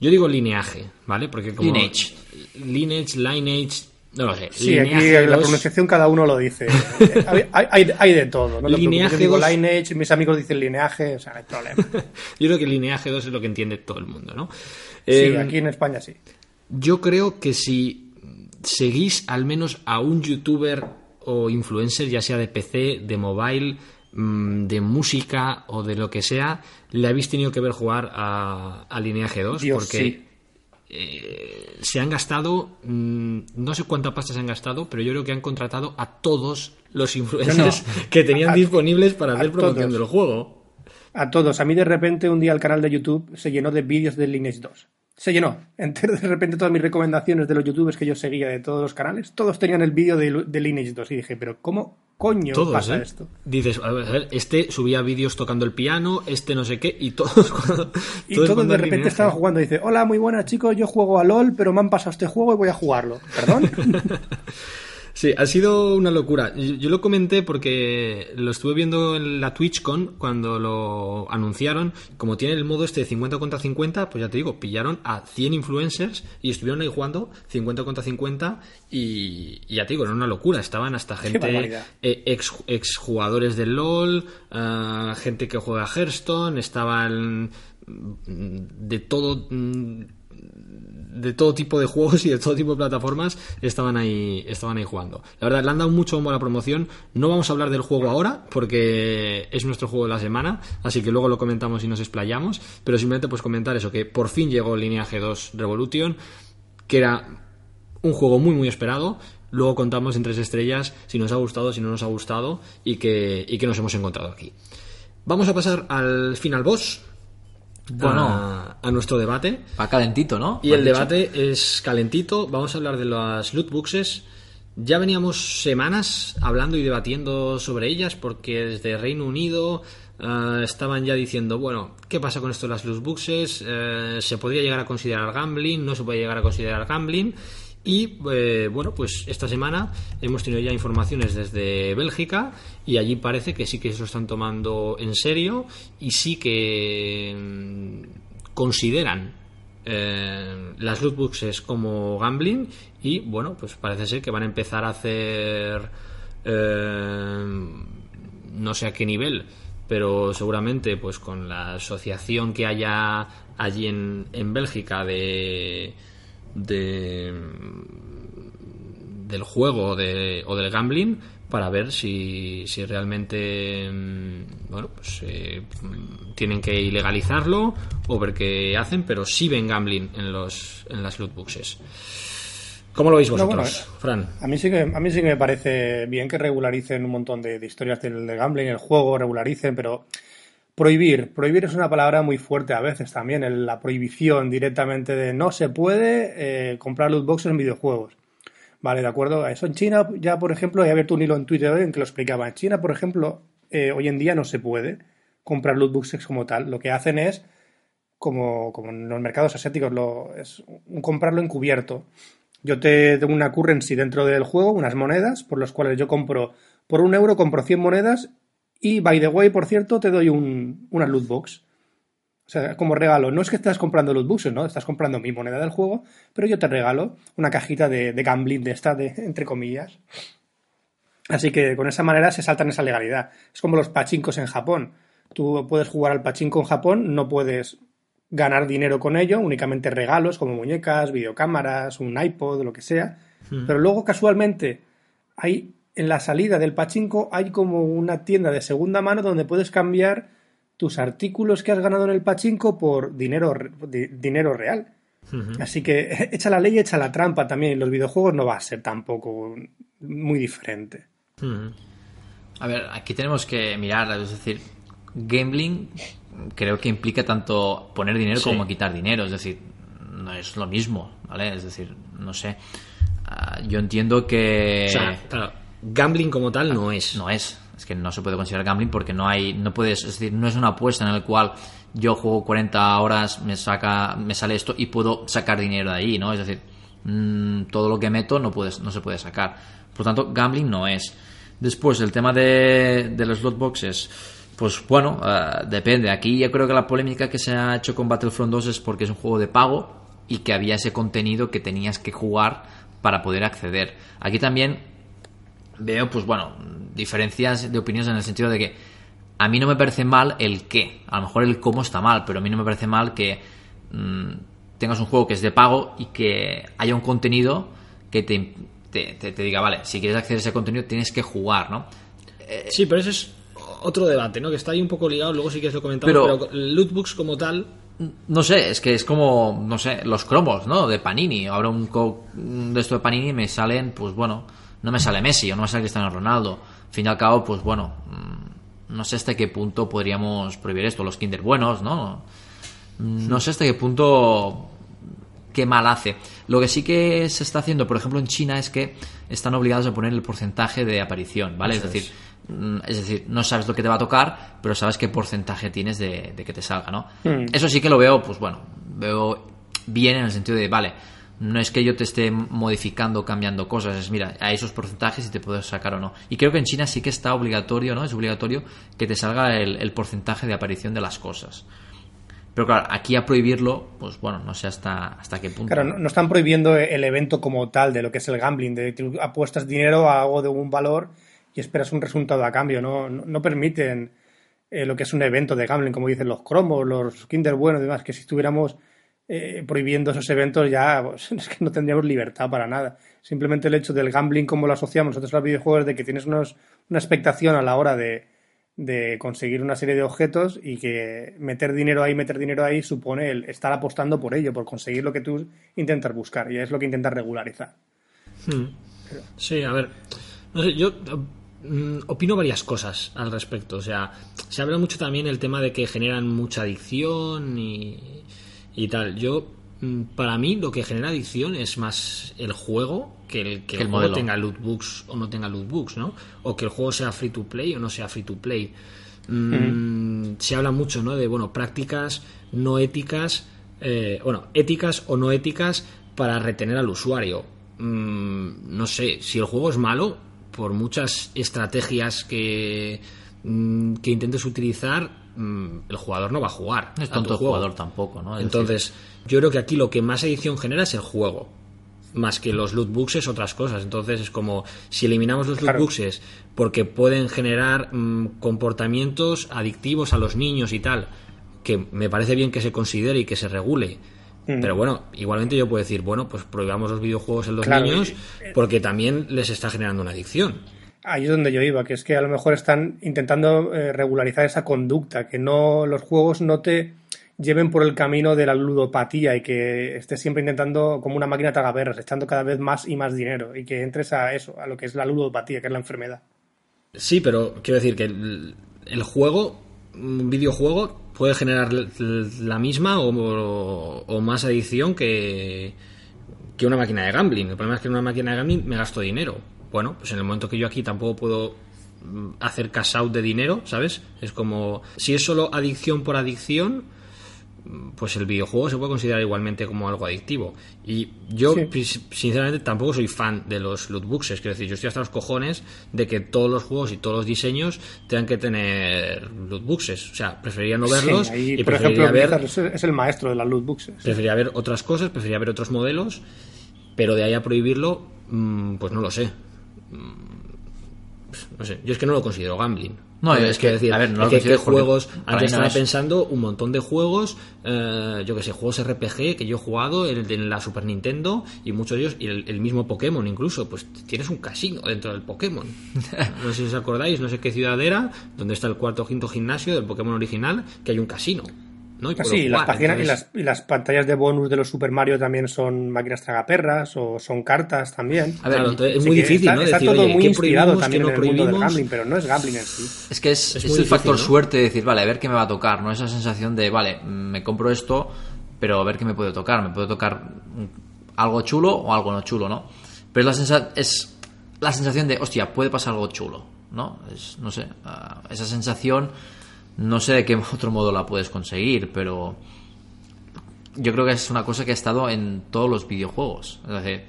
Yo digo lineaje, ¿vale? Porque como Lineage. Lineage, Lineage, no lo sé. Sí, aquí la pronunciación cada uno lo dice. [laughs] hay, de todo. ¿no? Lineaje Yo digo lineage, mis amigos dicen lineaje, o sea, no hay problema. [laughs] Yo creo que lineaje 2 es lo que entiende todo el mundo, ¿no? Sí, em, aquí en España sí. Yo creo que si seguís al menos a un youtuber o influencer, ya sea de PC, de mobile, de música o de lo que sea, le habéis tenido que ver jugar a, a Lineaje 2 porque eh, se han gastado, mm, no sé cuánta pasta se han gastado, pero yo creo que han contratado a todos los influencers [laughs] que tenían disponibles para hacer promoción del juego. A todos. A mí de repente un día el canal de YouTube se llenó de vídeos de Lineage 2 se llenó. [laughs] Entero de repente todas mis recomendaciones de los youtubers que yo seguía de todos los canales, todos tenían el vídeo de, de Lineage 2 y dije, pero ¿cómo coño pasa ¿eh? esto? Dices, a ver, este subía vídeos tocando el piano, este no sé qué, y todos [laughs] Y todos, de repente estaban jugando y dice, hola, muy buena chicos, yo juego a LOL, pero me han pasado este juego y voy a jugarlo. [laughs] ¿Perdón? Sí, ha sido una locura. Yo, lo comenté porque lo estuve viendo en la TwitchCon cuando lo anunciaron. Como tiene el modo este de 50 contra 50, pues ya te digo, pillaron a 100 influencers y estuvieron ahí jugando 50 contra 50 y, ya te digo, era una locura. Estaban hasta gente, eh, ex, ex, jugadores del LOL, uh, gente que juega a Hearthstone, estaban de todo mm, de todo tipo de juegos y de todo tipo de plataformas estaban ahí, estaban ahí jugando. La verdad, le han dado mucho bombo a la promoción. No vamos a hablar del juego ahora, porque es nuestro juego de la semana, así que luego lo comentamos y nos explayamos. Pero simplemente pues comentar eso, que por fin llegó Lineage 2 Revolution, que era un juego muy muy esperado. Luego contamos en tres estrellas si nos ha gustado, si no nos ha gustado y que, y que nos hemos encontrado aquí. Vamos a pasar al final boss, bueno, a, nuestro debate. Va calentito, ¿no? Y el debate es calentito. Vamos a hablar de las loot boxes. Ya veníamos semanas hablando y debatiendo sobre ellas porque desde Reino Unido eh, estaban ya diciendo, bueno, ¿qué pasa con esto de las loot boxes? Eh, ¿Se podría llegar a considerar gambling? ¿No se puede llegar a considerar gambling? Y eh, bueno, pues esta semana hemos tenido ya informaciones desde Bélgica y allí parece que sí que se lo están tomando en serio y sí que mm, consideran eh, las lootboxes como gambling y bueno, pues parece ser que van a empezar a hacer eh, no sé a qué nivel pero seguramente pues con la asociación que haya allí en, en Bélgica de de del juego de, o del gambling para ver si, si realmente mm, bueno pues eh, tienen que ilegalizarlo o ver qué hacen pero sí ven gambling en los en las loot boxes ¿Cómo lo veis vosotros, Fran? A mí, sí que, a mí sí que me parece bien que regularicen un montón de, historias del, del gambling, el juego, regularicen, pero Prohibir. Prohibir es una palabra muy fuerte a veces también. La prohibición directamente de no se puede eh, comprar loot boxes en videojuegos. Vale, de acuerdo. Eso en China, ya por ejemplo, he abierto un hilo en Twitter en que lo explicaba. En China, por ejemplo, eh, hoy en día no se puede comprar loot boxes como tal. Lo que hacen es, como, como en los mercados asiáticos, lo, es un comprarlo encubierto. Yo te doy una currency dentro del juego, unas monedas, por las cuales yo compro, por un euro compro 100 monedas y, by the way, por cierto, te doy un, una loot box. O sea, como regalo. No es que estás comprando loot boxes, ¿no? Estás comprando mi moneda del juego, pero yo te regalo una cajita de, de gambling de esta, de, entre comillas. Así que con esa manera se saltan esa legalidad. Es como los pachincos en Japón. Tú puedes jugar al pachinko en Japón, no puedes ganar dinero con ello, únicamente regalos como muñecas, videocámaras, un iPod, lo que sea. Hmm. Pero luego casualmente hay en la salida del pachinko hay como una tienda de segunda mano donde puedes cambiar tus artículos que has ganado en el pachinko por dinero, dinero real. Así que [laughs] echa la ley, echa la trampa también. En los videojuegos no va a ser tampoco muy diferente. A ver, aquí tenemos que mirar, es decir, gambling creo que implica tanto poner dinero como quitar dinero, es decir, no es lo mismo, ¿vale? Es decir, no sé. Ah, yo entiendo que. O sea, claro, gambling como tal no es. No es. Es que no se puede considerar gambling porque no hay. No puedes. Es decir, no es una apuesta en la cual yo juego 40 horas, me saca me sale esto y puedo sacar dinero de ahí, ¿no? Es decir, mm, todo lo que meto no, puedes, no se puede sacar. Por tanto, gambling no es. Después, el tema de, de los slot boxes. Pues bueno, eh, depende. Aquí yo creo que la polémica que se ha hecho con Battlefront 2 es porque es un juego de pago y que había ese contenido que tenías que jugar para poder acceder. Aquí también veo, pues bueno, diferencias de opiniones en el sentido de que a mí no me parece mal el qué. A lo mejor el cómo está mal, pero a mí no me parece mal que mm, tengas un juego que es de pago y que haya un contenido que te te, diga, vale, si quieres acceder a ese contenido tienes que jugar, ¿no? Sí, pero eso es otro debate, ¿no? Que está ahí un poco ligado, luego sí que lo comentamos, pero, pero lootbooks como tal... No sé, es que es como, no sé, los cromos, ¿no? De Panini. Ahora un, de esto de Panini me salen, pues bueno, no me sale Messi o no me sale Cristiano Ronaldo. Al fin y al cabo, pues bueno, mm, no sé hasta qué punto podríamos prohibir esto. Los Kinder buenos, ¿no? No sé hasta qué punto qué mal hace. Lo que sí que se está haciendo, por ejemplo, en China, es que están obligados a poner el porcentaje de aparición, ¿vale? es decir, mm, es decir, no sabes lo que te va a tocar, pero sabes qué porcentaje tienes de, que te salga, ¿no? Hmm. Eso sí que lo veo, pues bueno, veo bien en el sentido de, vale, no es que yo te esté modificando, cambiando cosas, es mira, a esos porcentajes si te puedes sacar o no. Y creo que en China sí que está obligatorio, ¿no? Es obligatorio que te salga el porcentaje de aparición de las cosas. Pero claro, aquí a prohibirlo, pues bueno, no sé hasta, hasta qué punto. Claro, no, están prohibiendo el evento como tal de lo que es el gambling, de que apuestas dinero a algo de un valor y esperas un resultado a cambio. No, no, permiten eh, lo que es un evento de gambling, como dicen los cromos, los Kinder buenos y demás, que si estuviéramos eh, prohibiendo esos eventos ya pues, [laughs] es que no tendríamos libertad para nada. Simplemente el hecho del gambling como lo asociamos nosotros a los videojuegos, de que tienes una expectación a la hora de de conseguir una serie de objetos y que meter dinero ahí, meter dinero ahí supone el estar apostando por ello, por conseguir lo que tú intentas buscar y es lo que intentas regularizar. Hmm. Sí, a ver, no yo mm, opino varias cosas al respecto. O sea, se habla mucho también el tema de que generan mucha adicción y, y tal. Yo Mm, para mí lo que genera adicción es más el juego que el que el, juego tenga loot books o no tenga loot books, ¿no? O que el juego sea free to play o no sea free to play. Mm, se habla mucho, ¿no? De bueno prácticas no éticas, eh, bueno éticas o no éticas para retener al usuario. Mm, no sé si el juego es malo por muchas estrategias que que intentes utilizar el jugador no va a jugar. No es tonto el jugador tampoco, ¿no? Entonces, yo creo que aquí lo que más edición genera es el juego. Más que los loot boxes, otras cosas. Entonces es como si eliminamos los loot boxes porque pueden generar mm, comportamientos adictivos a los niños y tal, que me parece bien que se considere y que se regule. Mm. Pero bueno, igualmente yo puedo decir, bueno, pues prohibamos los videojuegos en los niños porque también les está generando una adicción ahí es donde yo iba, que es que a lo mejor están intentando eh, regularizar esa conducta, que no los juegos no te lleven por el camino de la ludopatía y que estés siempre intentando como una máquina tagaberras, echando cada vez más y más dinero y que entres a eso, a lo que es la ludopatía, que es la enfermedad. Sí, pero quiero decir que el, juego un videojuego puede generar la misma o, o- o más adicción que, que una máquina de gambling. El problema es que en una máquina de gambling me gasto dinero. Bueno, pues en el momento que yo aquí tampoco puedo mm, hacer cash out de dinero, ¿sabes? Es como, si es solo adicción por adicción, mm, pues el videojuego se puede considerar igualmente como algo adictivo. Y yo, Sí. sinceramente, tampoco soy fan de los loot boxes. Quiero decir, yo estoy hasta los cojones de que todos los juegos y todos los diseños tengan que tener loot boxes. O sea, preferiría no verlos Sí, ahí, y por preferiría ejemplo, ver es- el maestro de las loot boxes. Preferiría ver otras cosas, preferiría ver otros modelos, pero de ahí a prohibirlo, mm, pues no lo sé. Mm, No sé, yo es que no lo considero gambling. No, es que, decir, a ver, no es lo que, consideres ¿qué porque juegos, antes estaba es. pensando un montón de juegos, eh, yo que sé, juegos RPG que yo he jugado en, en la Super Nintendo y muchos de ellos, y el, el mismo Pokémon incluso, pues tienes un casino dentro del Pokémon. [laughs] No sé si os acordáis, no sé qué ciudad era, donde está el cuarto o quinto gimnasio del Pokémon original, que hay un casino. ¿No? Y Ah, puedo sí, las páginas y las, y las pantallas de bonus de los Super Mario también son máquinas tragaperras o son cartas también. A ver, Claro, entonces es muy difícil, está, ¿no? está Decir, todo oye, muy ¿qué inspirado también no en el mundo del gambling, pero no es gambling en sí. Es que es, Es es muy el difícil, factor ¿no? suerte de decir, vale, a ver qué me va a tocar, ¿no? Esa sensación de, vale, me compro esto, pero a ver qué me puede tocar. Me puede tocar algo chulo o algo no chulo, ¿no? Pero es la, sensa- es la sensación de, hostia, puede pasar algo chulo, ¿no? Es, no sé, ah, esa sensación, no sé de qué [laughs] otro modo la puedes conseguir, pero yo creo que es una cosa que ha estado en todos los videojuegos. Es decir,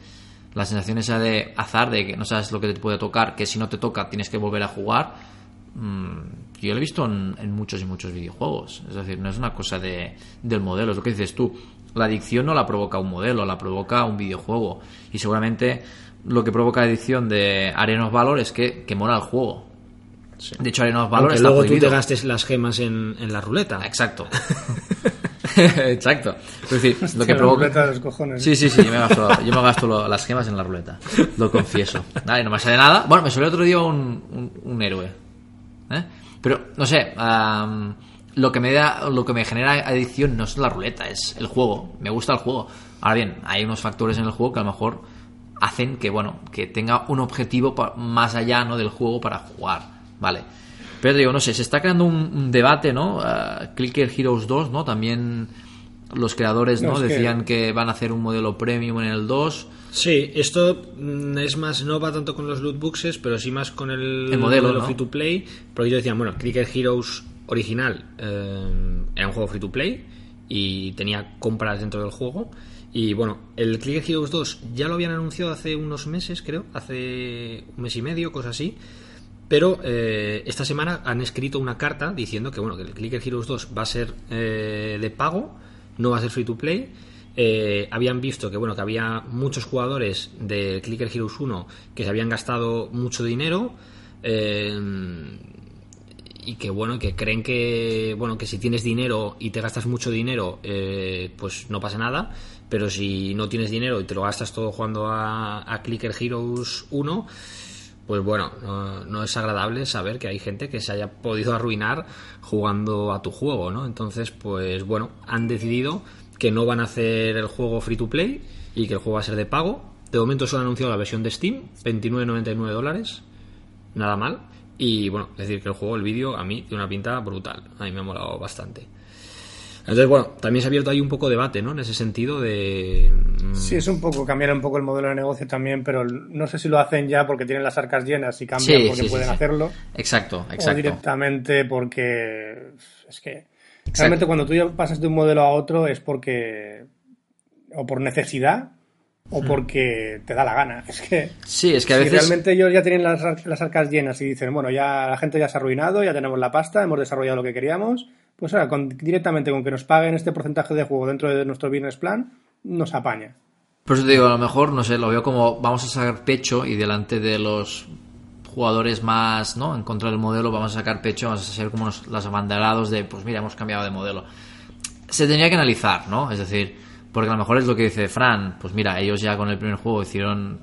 la sensación esa de azar, de que no sabes lo que te puede tocar, que si no te toca tienes que volver a jugar, mm, yo lo he visto en, en muchos y muchos videojuegos. Es decir, no es una cosa de, del modelo, es lo que dices tú. La adicción no la provoca un modelo, la provoca un videojuego. Y seguramente lo que provoca la adicción de Arena of Valor es que, que mola el juego. De hecho, Arena of Valor Aunque luego tú prohibido. te gastes las gemas en, en la ruleta. Exacto. [laughs] Exacto. Es decir, lo que La provoca. ruleta de los cojones. Sí, sí, sí, yo me gasto, yo me gasto lo- las gemas en la ruleta. Lo confieso. Vale, no me sale nada. Bueno, me salió otro día un, un, un héroe. ¿Eh? Pero, no sé, am, lo que me da, lo que me genera adicción no es la ruleta, es el juego. Me gusta el juego. Ahora bien, hay unos factores en el juego que a lo mejor hacen que, bueno, que tenga un objetivo más allá, ¿no? del juego para jugar. Vale. Pero digo, no sé, se está creando un, un debate, ¿no? Ah, Clicker Heroes 2, ¿no? También los creadores, ¿no? No, es que- Decían que... van a hacer un modelo premium en el 2. Sí, esto mm, es más, no va tanto con los loot boxes, pero sí más con el, El modelo, ¿no? free to play. Porque ellos decían, bueno, Clicker Heroes original eh, era un juego free to play y tenía compras dentro del juego. Y bueno, el Clicker Heroes 2 ya lo habían anunciado hace unos meses, creo, hace un mes y medio, cosa así. Pero eh, esta semana han escrito una carta diciendo que bueno que el Clicker Heroes 2 va a ser eh, de pago, no va a ser free to play. Eh, habían visto que bueno que había muchos jugadores de Clicker Heroes 1 que se habían gastado mucho dinero y que bueno que creen que bueno que si tienes dinero y te gastas mucho dinero eh, pues no pasa nada pero si no tienes dinero y te lo gastas todo jugando a, a Clicker Heroes 1 pues bueno, no, es agradable saber que hay gente que se haya podido arruinar jugando a tu juego, ¿no? Entonces, pues bueno, han decidido que no van a hacer el juego free to play y que el juego va a ser de pago. De momento solo han anunciado la versión de Steam, 29,99 dólares, nada mal. Y bueno, decir que el juego, el vídeo, a mí tiene una pinta brutal. A mí me ha molado bastante. Entonces, bueno, también se ha abierto ahí un poco debate, ¿no? En ese sentido de... mm, Sí, es un poco cambiar un poco el modelo de negocio también, pero no sé si lo hacen ya porque tienen las arcas llenas y cambian Sí, porque sí, pueden sí. hacerlo, Exacto, o exacto. directamente porque es que realmente cuando tú ya pasas de un modelo a otro es porque o por necesidad Hmm. o porque te da la gana. [laughs] Es que Sí, es que a si veces... realmente ellos ya tienen las, las arcas llenas y dicen, bueno, ya la gente ya se ha arruinado, ya tenemos la pasta, hemos desarrollado lo que queríamos, pues ahora con- directamente con que nos paguen este porcentaje de juego dentro de nuestro business plan, nos apaña. Por eso te digo, a lo mejor, no sé, lo veo como vamos a sacar pecho y delante de los jugadores más, ¿no? En contra del modelo vamos a sacar pecho, vamos a ser como los, los abanderados de, pues mira, hemos cambiado de modelo. Se tendría que analizar, ¿no? Es decir, porque a lo mejor es lo que dice Fran, pues mira, ellos ya con el primer juego hicieron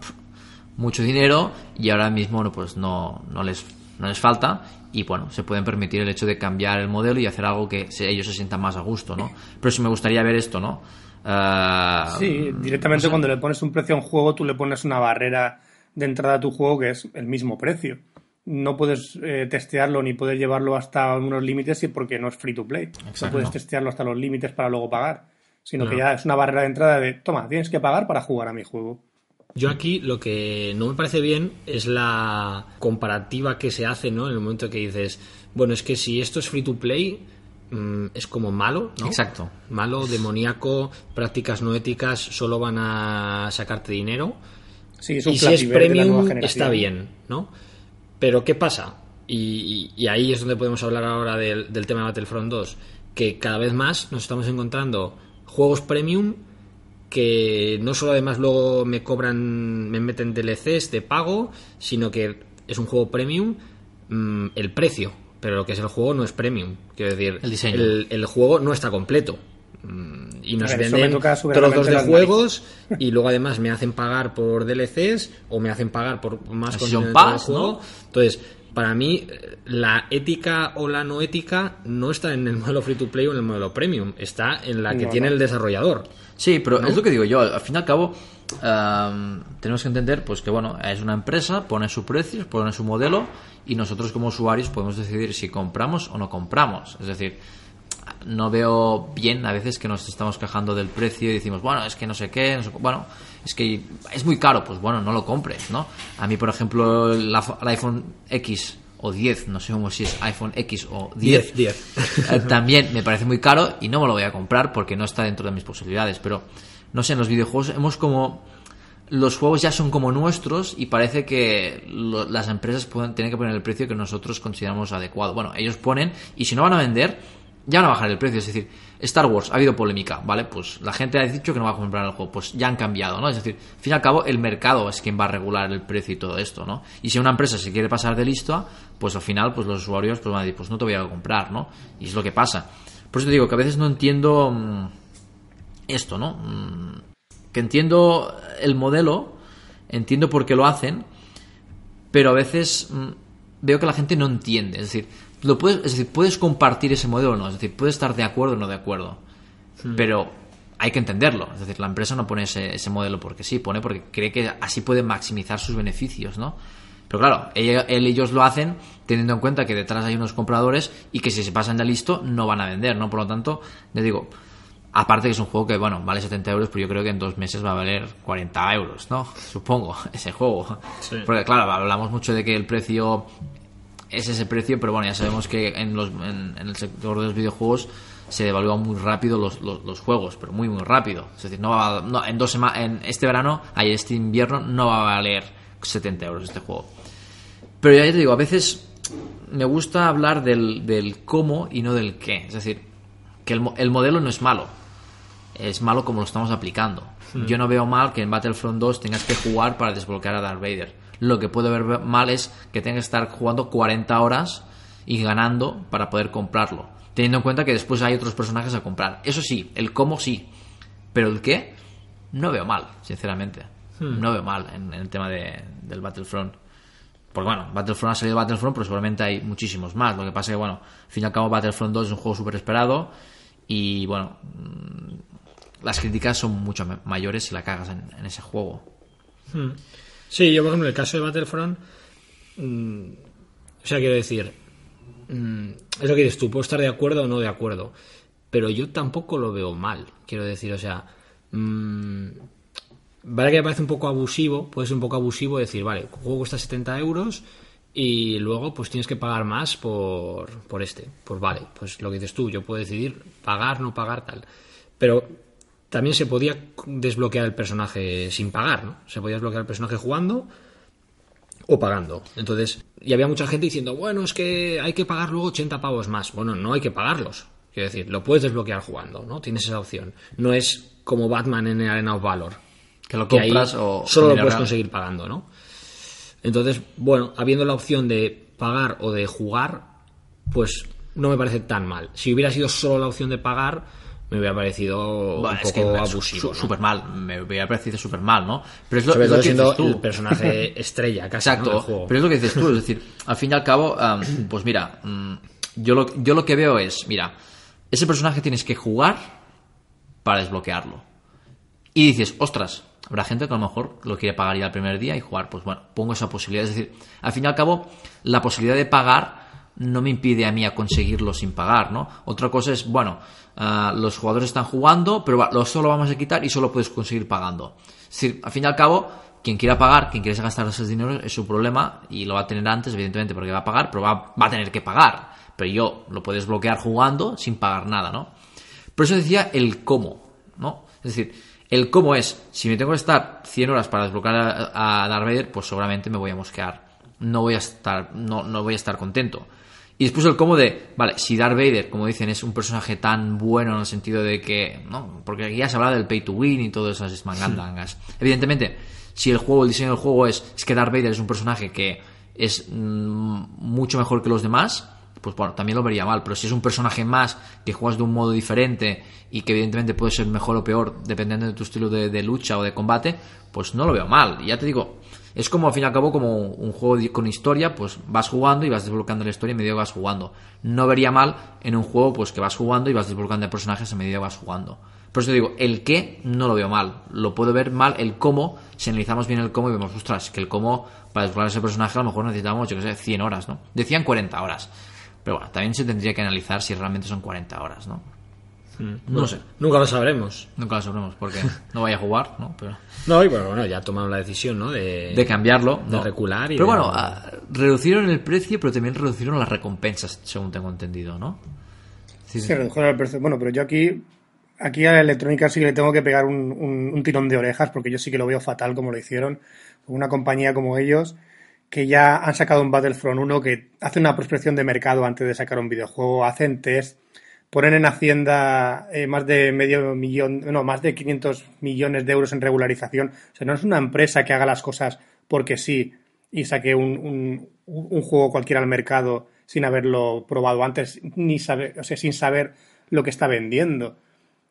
mucho dinero y ahora mismo, no, pues no, no les, no les falta y bueno, se pueden permitir el hecho de cambiar el modelo y hacer algo que ellos se sientan más a gusto, ¿no? Pero sí me gustaría ver esto, ¿no? Ah, Sí, directamente cuando le pones un precio a un juego, tú le pones una barrera de entrada a tu juego que es el mismo precio. no puedes eh, testearlo ni puedes llevarlo hasta unos límites porque no es free to play. No puedes testearlo hasta los límites para luego pagar, sino que ya es una barrera de entrada de, toma, tienes que pagar para jugar a mi juego. Yo aquí lo que no me parece bien es la comparativa que se hace, ¿no? En el momento que dices, bueno, es que si esto es free to play, mm, es como malo, ¿no? Exacto. Malo, demoníaco, prácticas no éticas, solo van a sacarte dinero. Sí, es un y si es premium, está bien, ¿no? Pero ¿qué pasa? Y, y ahí es donde podemos hablar ahora del, del tema de Battlefront 2, que cada vez más nos estamos encontrando juegos premium que no solo además luego me cobran, me meten DLCs de pago, sino que es un juego premium mm, el precio, pero lo que es el juego no es premium. Quiero decir, El diseño. el, el juego no está completo. Mm, Y nos ver, venden trozos de juegos y luego además me hacen pagar por DLCs o me hacen pagar por más contenido del juego. ¿no? Entonces, para mí, la ética o la no ética no está en el [laughs] modelo free to play o en el modelo premium, está en la que No, tiene no. el desarrollador. Sí, pero es lo que digo yo. Al fin y al cabo, am, tenemos que entender pues que bueno, es una empresa, pone su precio, pone su modelo y nosotros como usuarios podemos decidir si compramos o no compramos. Es decir, no veo bien a veces que nos estamos quejando del precio y decimos, bueno, es que no sé qué, no sé cu- bueno, es que es muy caro, pues bueno, no lo compres, ¿no? A mí, por ejemplo, el, iPhone X o 10, no sé cómo si es iPhone X o 10, 10. eh, también me parece muy caro y no me lo voy a comprar porque no está dentro de mis posibilidades. Pero, no sé, en los videojuegos hemos como... Los juegos ya son como nuestros y parece que lo- las empresas pueden, tienen que poner el precio que nosotros consideramos adecuado. Bueno, ellos ponen y si no van a vender, ya van a bajar el precio. Es decir, Star Wars, ha habido polémica, ¿vale? Pues la gente ha dicho que no va a comprar el juego, pues ya han cambiado, ¿no? Es decir, al fin y al cabo, el mercado es quien va a regular el precio y todo esto, ¿no? Y si una empresa se quiere pasar de listo, pues al final, pues los usuarios pues van a decir, pues no te voy a comprar, ¿no? Y es lo que pasa. Por eso te digo que a veces no entiendo mm, esto, ¿no? Mm, que entiendo el modelo, entiendo por qué lo hacen, pero a veces mm, veo que la gente no entiende. Es decir, lo puedes, es decir, puedes compartir ese modelo o no, es decir, puedes estar de acuerdo o no de acuerdo, pero hay que entenderlo. Es decir, la empresa no pone ese, ese modelo porque sí, pone porque cree que así puede maximizar sus beneficios, ¿no? Pero claro, ella- él, ellos lo hacen teniendo en cuenta que detrás hay unos compradores y que si se pasan de listo no van a vender, ¿no? Por lo tanto, les digo, aparte que es un juego que, bueno, vale 70 euros, pero yo creo que en dos meses va a valer 40 euros, ¿no? Supongo, [laughs] ese juego. Sí. Porque claro, hablamos mucho de que el precio es ese precio, pero bueno, ya sabemos que en, los, en, en el sector de los videojuegos se devalúan muy rápido los, los, los juegos, pero muy muy rápido. Es decir, no va no, en dos en este verano, ahí este invierno no va a valer 70 euros este juego. Pero ya te digo, a veces me gusta hablar del, del cómo y no del qué. Es decir, que el, el modelo no es malo. Es malo como lo estamos aplicando. Yo no veo mal que en Battlefront 2 tengas que jugar para desbloquear a Darth Vader. Lo que puede ver mal es que tengas que estar jugando 40 horas y ganando para poder comprarlo. Teniendo en cuenta que después hay otros personajes a comprar. Eso sí, el cómo sí. Pero el qué, no veo mal, sinceramente. No veo mal en, en el tema de- del Battlefront. Porque bueno, Battlefront ha salido Battlefront, pero seguramente hay muchísimos más. Lo que pasa es que, bueno, al fin y al cabo Battlefront 2 es un juego súper esperado y, bueno, mm, las críticas son mucho ma- mayores si la cagas en, en ese juego. Sí, yo por ejemplo en el caso de Battlefront, mm, o sea, quiero decir, mm, es lo que dices tú, puedo estar de acuerdo o no de acuerdo, pero yo tampoco lo veo mal, quiero decir, o sea, mm, vale que me parece un poco abusivo, puede ser un poco abusivo decir, vale, el juego cuesta 70 euros y luego pues tienes que pagar más por, por este, pues vale, pues lo que dices tú, yo puedo decidir pagar, no pagar, tal, pero también se podía desbloquear el personaje sin pagar, ¿no? Se podía desbloquear el personaje jugando o pagando. Entonces, y había mucha gente diciendo, bueno, es que hay que pagar luego 80 pavos más. Bueno, no hay que pagarlos. Quiero decir, lo puedes desbloquear jugando, ¿no? Tienes esa opción. No es como Batman en el Arena of Valor. Que lo que ahí compras o... solo lo puedes conseguir pagando, ¿no? Entonces, bueno, habiendo la opción de pagar o de jugar, pues no me parece tan mal. Si hubiera sido solo la opción de pagar, me hubiera parecido Bueno, un es poco que abusivo. su- ¿no? súper mal, me hubiera parecido súper mal, ¿no? Pero es lo, Sobre es lo todo que siendo dices tú. el personaje [laughs] estrella casi Exacto, juego. pero es lo que dices tú, es decir, al fin y al cabo, [clears throat] pues mira, mm, yo lo, yo lo que veo es, mira, ese personaje tienes que jugar para desbloquearlo. Y dices, ostras, Habrá gente que a lo mejor lo quiere pagar ya el primer día y jugar. Pues bueno, pongo esa posibilidad. Es decir, al fin y al cabo, la posibilidad de pagar no me impide a mí a conseguirlo sin pagar, ¿no? Otra cosa es, bueno, ah, los jugadores están jugando, pero va, lo solo vamos a quitar y solo puedes conseguir pagando. Es decir, al fin y al cabo, quien quiera pagar, quien quiera gastar ese dinero es su problema y lo va a tener antes, evidentemente, porque va a pagar, pero va, va a tener que pagar. Pero yo lo puedes bloquear jugando sin pagar nada, ¿no? Por eso decía el cómo, ¿no? Es decir, el cómo es, si me tengo que estar 100 horas para desbloquear a, a pues seguramente me voy a mosquear. No voy a estar, no, no voy a estar contento. Y después el cómo de, vale, si Darth Vader, como dicen, es un personaje tan bueno en el sentido de que, no, porque aquí ya se habla del pay to win y todas esas mangandangas. Evidentemente, si el juego, el diseño del juego es, es que Darth Vader es un personaje que es mm, mucho mejor que los demás, pues bueno, también lo vería mal. Pero si es un personaje más que juegas de un modo diferente y que evidentemente puede ser mejor o peor dependiendo de tu estilo de, de lucha o de combate, pues no lo veo mal. Y ya te digo, es como al fin y al cabo como un juego con historia, pues vas jugando y vas desbloqueando la historia en medida que vas jugando. No vería mal en un juego pues que vas jugando y vas desbloqueando personajes en medida que vas jugando. Por eso digo, el qué no lo veo mal. Lo puedo ver mal el cómo, si analizamos bien el cómo y vemos, ostras, que el cómo para desbloquear ese personaje a lo mejor necesitamos, yo que sé, 100 horas, ¿no? Decían 40 horas. Pero bueno, también se tendría que analizar si realmente son 40 horas, ¿no? No sé. Nunca lo sabremos. Nunca lo sabremos porque no vaya a jugar, ¿no? Pero... [laughs] No, y bueno, bueno, ya tomaron la decisión, ¿no? De, de cambiarlo, de ¿no? recular. Y Pero de- bueno, ah, reducieron el precio, pero también reducieron las recompensas, según tengo entendido, ¿no? Sí, sí. Se redujeron el precio. Bueno, pero yo aquí, aquí a la electrónica sí que le tengo que pegar un, un- un tirón de orejas, porque yo sí que lo veo fatal como lo hicieron. Una compañía como ellos, que ya han sacado un Battlefront 1 que hace una prospección de mercado antes de sacar un videojuego, hacen test, ponen en Hacienda eh, más de medio millón, no, más de 500 millones de euros en regularización. O sea, no es una empresa que haga las cosas porque sí y saque un, un, juego cualquiera al mercado sin haberlo probado antes, ni saber, o sea, sin saber lo que está vendiendo.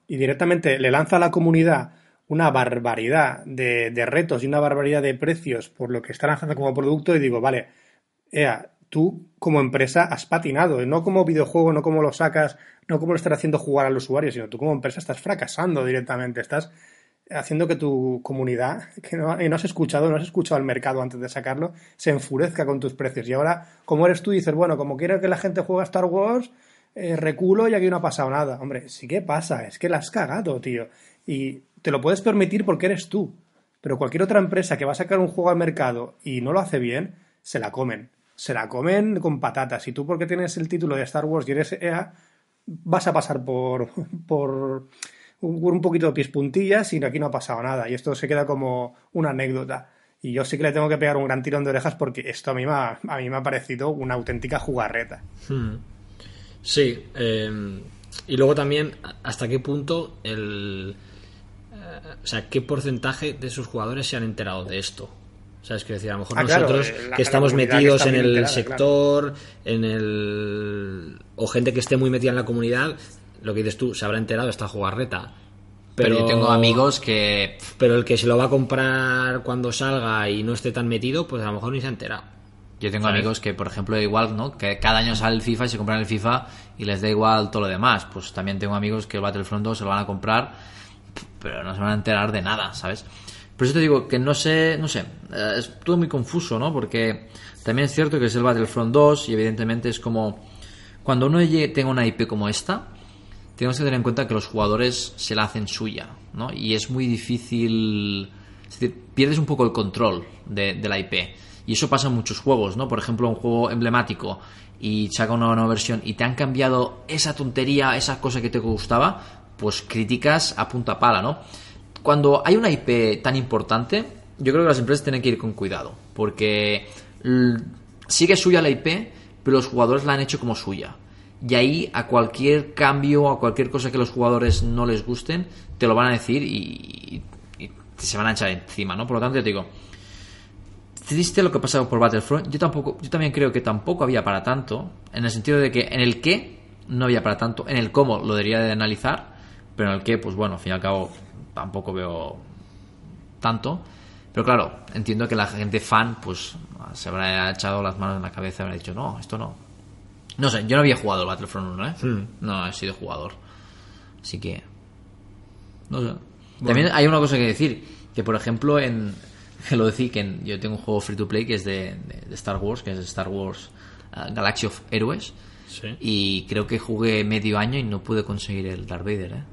Y directamente le lanza a la comunidad una barbaridad de, de retos y una barbaridad de precios por lo que está lanzando como producto y digo, vale, Ea, tú como empresa has patinado, no como videojuego, no como lo sacas, no como lo estás haciendo jugar al usuario, sino tú como empresa estás fracasando directamente, estás haciendo que tu comunidad, que no, has escuchado, no has escuchado al mercado antes de sacarlo, se enfurezca con tus precios. Y ahora, como eres tú, dices, bueno, como quiero que la gente juegue a Star Wars, eh, reculo y aquí no ha pasado nada. Hombre, sí que pasa, es que la has cagado, tío. Y te lo puedes permitir porque eres tú. Pero cualquier otra empresa que va a sacar un juego al mercado y no lo hace bien, se la comen. Se la comen con patatas. Y tú, porque tienes el título de Star Wars y eres EA, vas a pasar por, por un, poquito de pies puntillas y aquí no ha pasado nada. Y esto se queda como una anécdota. Y yo sí que le tengo que pegar un gran tirón de orejas porque esto a mí me ha, a mí me ha parecido una auténtica jugarreta. Hmm. Sí. eh, y luego también, hasta qué punto el. eh, o sea, qué porcentaje de sus jugadores se han enterado de esto. ¿Sabes? Quiero decir, a lo mejor Ah, nosotros eh, la- que estamos que metidos en el enterada, sector, en el. o gente que esté muy metida en la comunidad, lo que dices tú, se habrá enterado de esta jugarreta. Pero yo tengo amigos que Pero el que se lo va a comprar cuando salga y no esté tan metido, pues a lo mejor ni se ha enterado. Yo tengo ¿Sabes? amigos que, por ejemplo, igual, ¿no? Que cada año sale el FIFA y se compran el FIFA y les da igual todo lo demás. Pues también tengo amigos que el Battlefront 2 se lo van a comprar, pero no se van a enterar de nada, ¿sabes? Por eso te digo que no sé, no sé, eh, es todo muy confuso, ¿no? Porque también es cierto que es el Battlefront 2 y evidentemente es como cuando uno tenga una IP como esta, tenemos que tener en cuenta que los jugadores se la hacen suya, ¿no? Y es muy difícil, es decir, pierdes un poco el control de, de la IP. Y eso pasa en muchos juegos, ¿no? Por ejemplo, un juego emblemático y saca una nueva versión y te han cambiado esa tontería, esa cosa que te gustaba, pues críticas a punta pala, ¿no? Cuando hay una IP tan importante, yo creo que las empresas tienen que ir con cuidado, porque sigue suya la IP, pero los jugadores la han hecho como suya. Y ahí a cualquier cambio, a cualquier cosa que los jugadores no les gusten, te lo van a decir y, y- y se van a echar encima, ¿no? Por lo tanto, yo te digo, triste lo que ha pasado por Battlefront. Yo tampoco, yo también creo que tampoco había para tanto, en el sentido de que en el qué no había para tanto, en el cómo lo debería de analizar, pero en el qué, pues bueno, al fin y al cabo tampoco veo tanto. Pero claro, entiendo que la gente fan, pues se habrá echado las manos en la cabeza y habrá dicho, no, esto no. No sé, yo no había jugado el Battlefront 1, ¿eh? Hmm. No he sido jugador. Así que. No sé. También hay una cosa que decir, que por ejemplo en [laughs] lo decía que en- yo tengo un juego free to play que es de Star Wars, que es Star Wars uh, Galaxy of Heroes, Sí. y creo que jugué medio año y no pude conseguir el Darth Vader, ¿eh?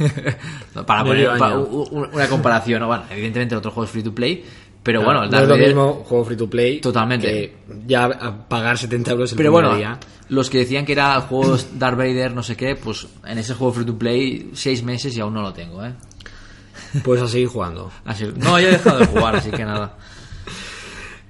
[laughs] No, para poner para- una comparación, ¿no? bueno, evidentemente otro juego es free to play, pero Claro, bueno, el no Darth es lo Vader... mismo juego free to play. Totalmente. que ya a pagar 70 euros el Pero bueno, día. los que decían que era juegos [coughs] Darth Vader, no sé qué, pues en ese juego free to play, seis meses y aún no lo tengo, ¿eh? [laughs] Pues a seguir jugando. Así, no, yo he dejado de jugar, así que nada.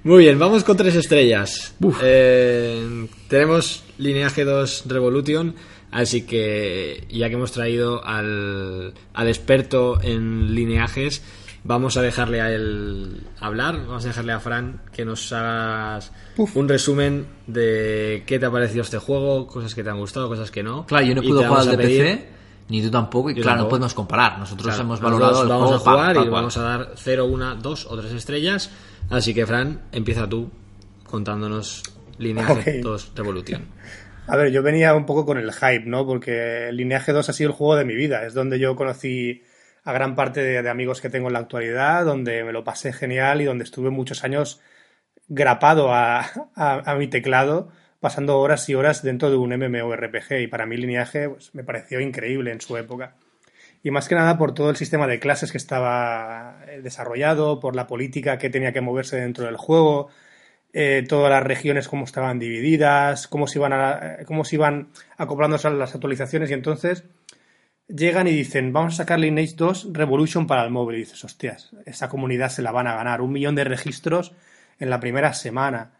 Muy bien, vamos con tres estrellas. Eh, tenemos Lineaje 2 Revolution, así que ya que hemos traído al, al experto en lineajes, vamos a dejarle a él hablar, vamos a dejarle a Fran que nos hagas un resumen de qué te ha parecido este juego, cosas que te han gustado, cosas que no. Claro, yo no puedo jugar vamos al de pedir- PC, ni tú tampoco, y Yo claro, no podemos comparar. Nosotros Claro, hemos valorado dos el vamos juego a jugar pa- pa y vamos a dar 0, 1, 2 o 3 estrellas. Así que, Fran, empieza tú contándonos Lineaje Ok. 2 Revolution. [laughs] A ver, yo venía un poco con el hype, ¿no? Porque Lineaje 2 ha sido el juego de mi vida. Es donde yo conocí a gran parte de, amigos que tengo en la actualidad, donde me lo pasé genial y donde estuve muchos años grapado a mi teclado, pasando horas y horas dentro de un MMORPG. Y para mí Lineaje pues, me pareció increíble en su época. Y más que nada por todo el sistema de clases que estaba eh, desarrollado, por la política que tenía que moverse dentro del juego, eh, todas las regiones cómo estaban divididas, cómo se iban, a- eh, cómo se iban acoplándose a las actualizaciones y entonces llegan y dicen vamos a sacar Lineage 2 Revolution para el móvil y dices, hostias, esa comunidad se la van a ganar, un millón de registros en la primera semana.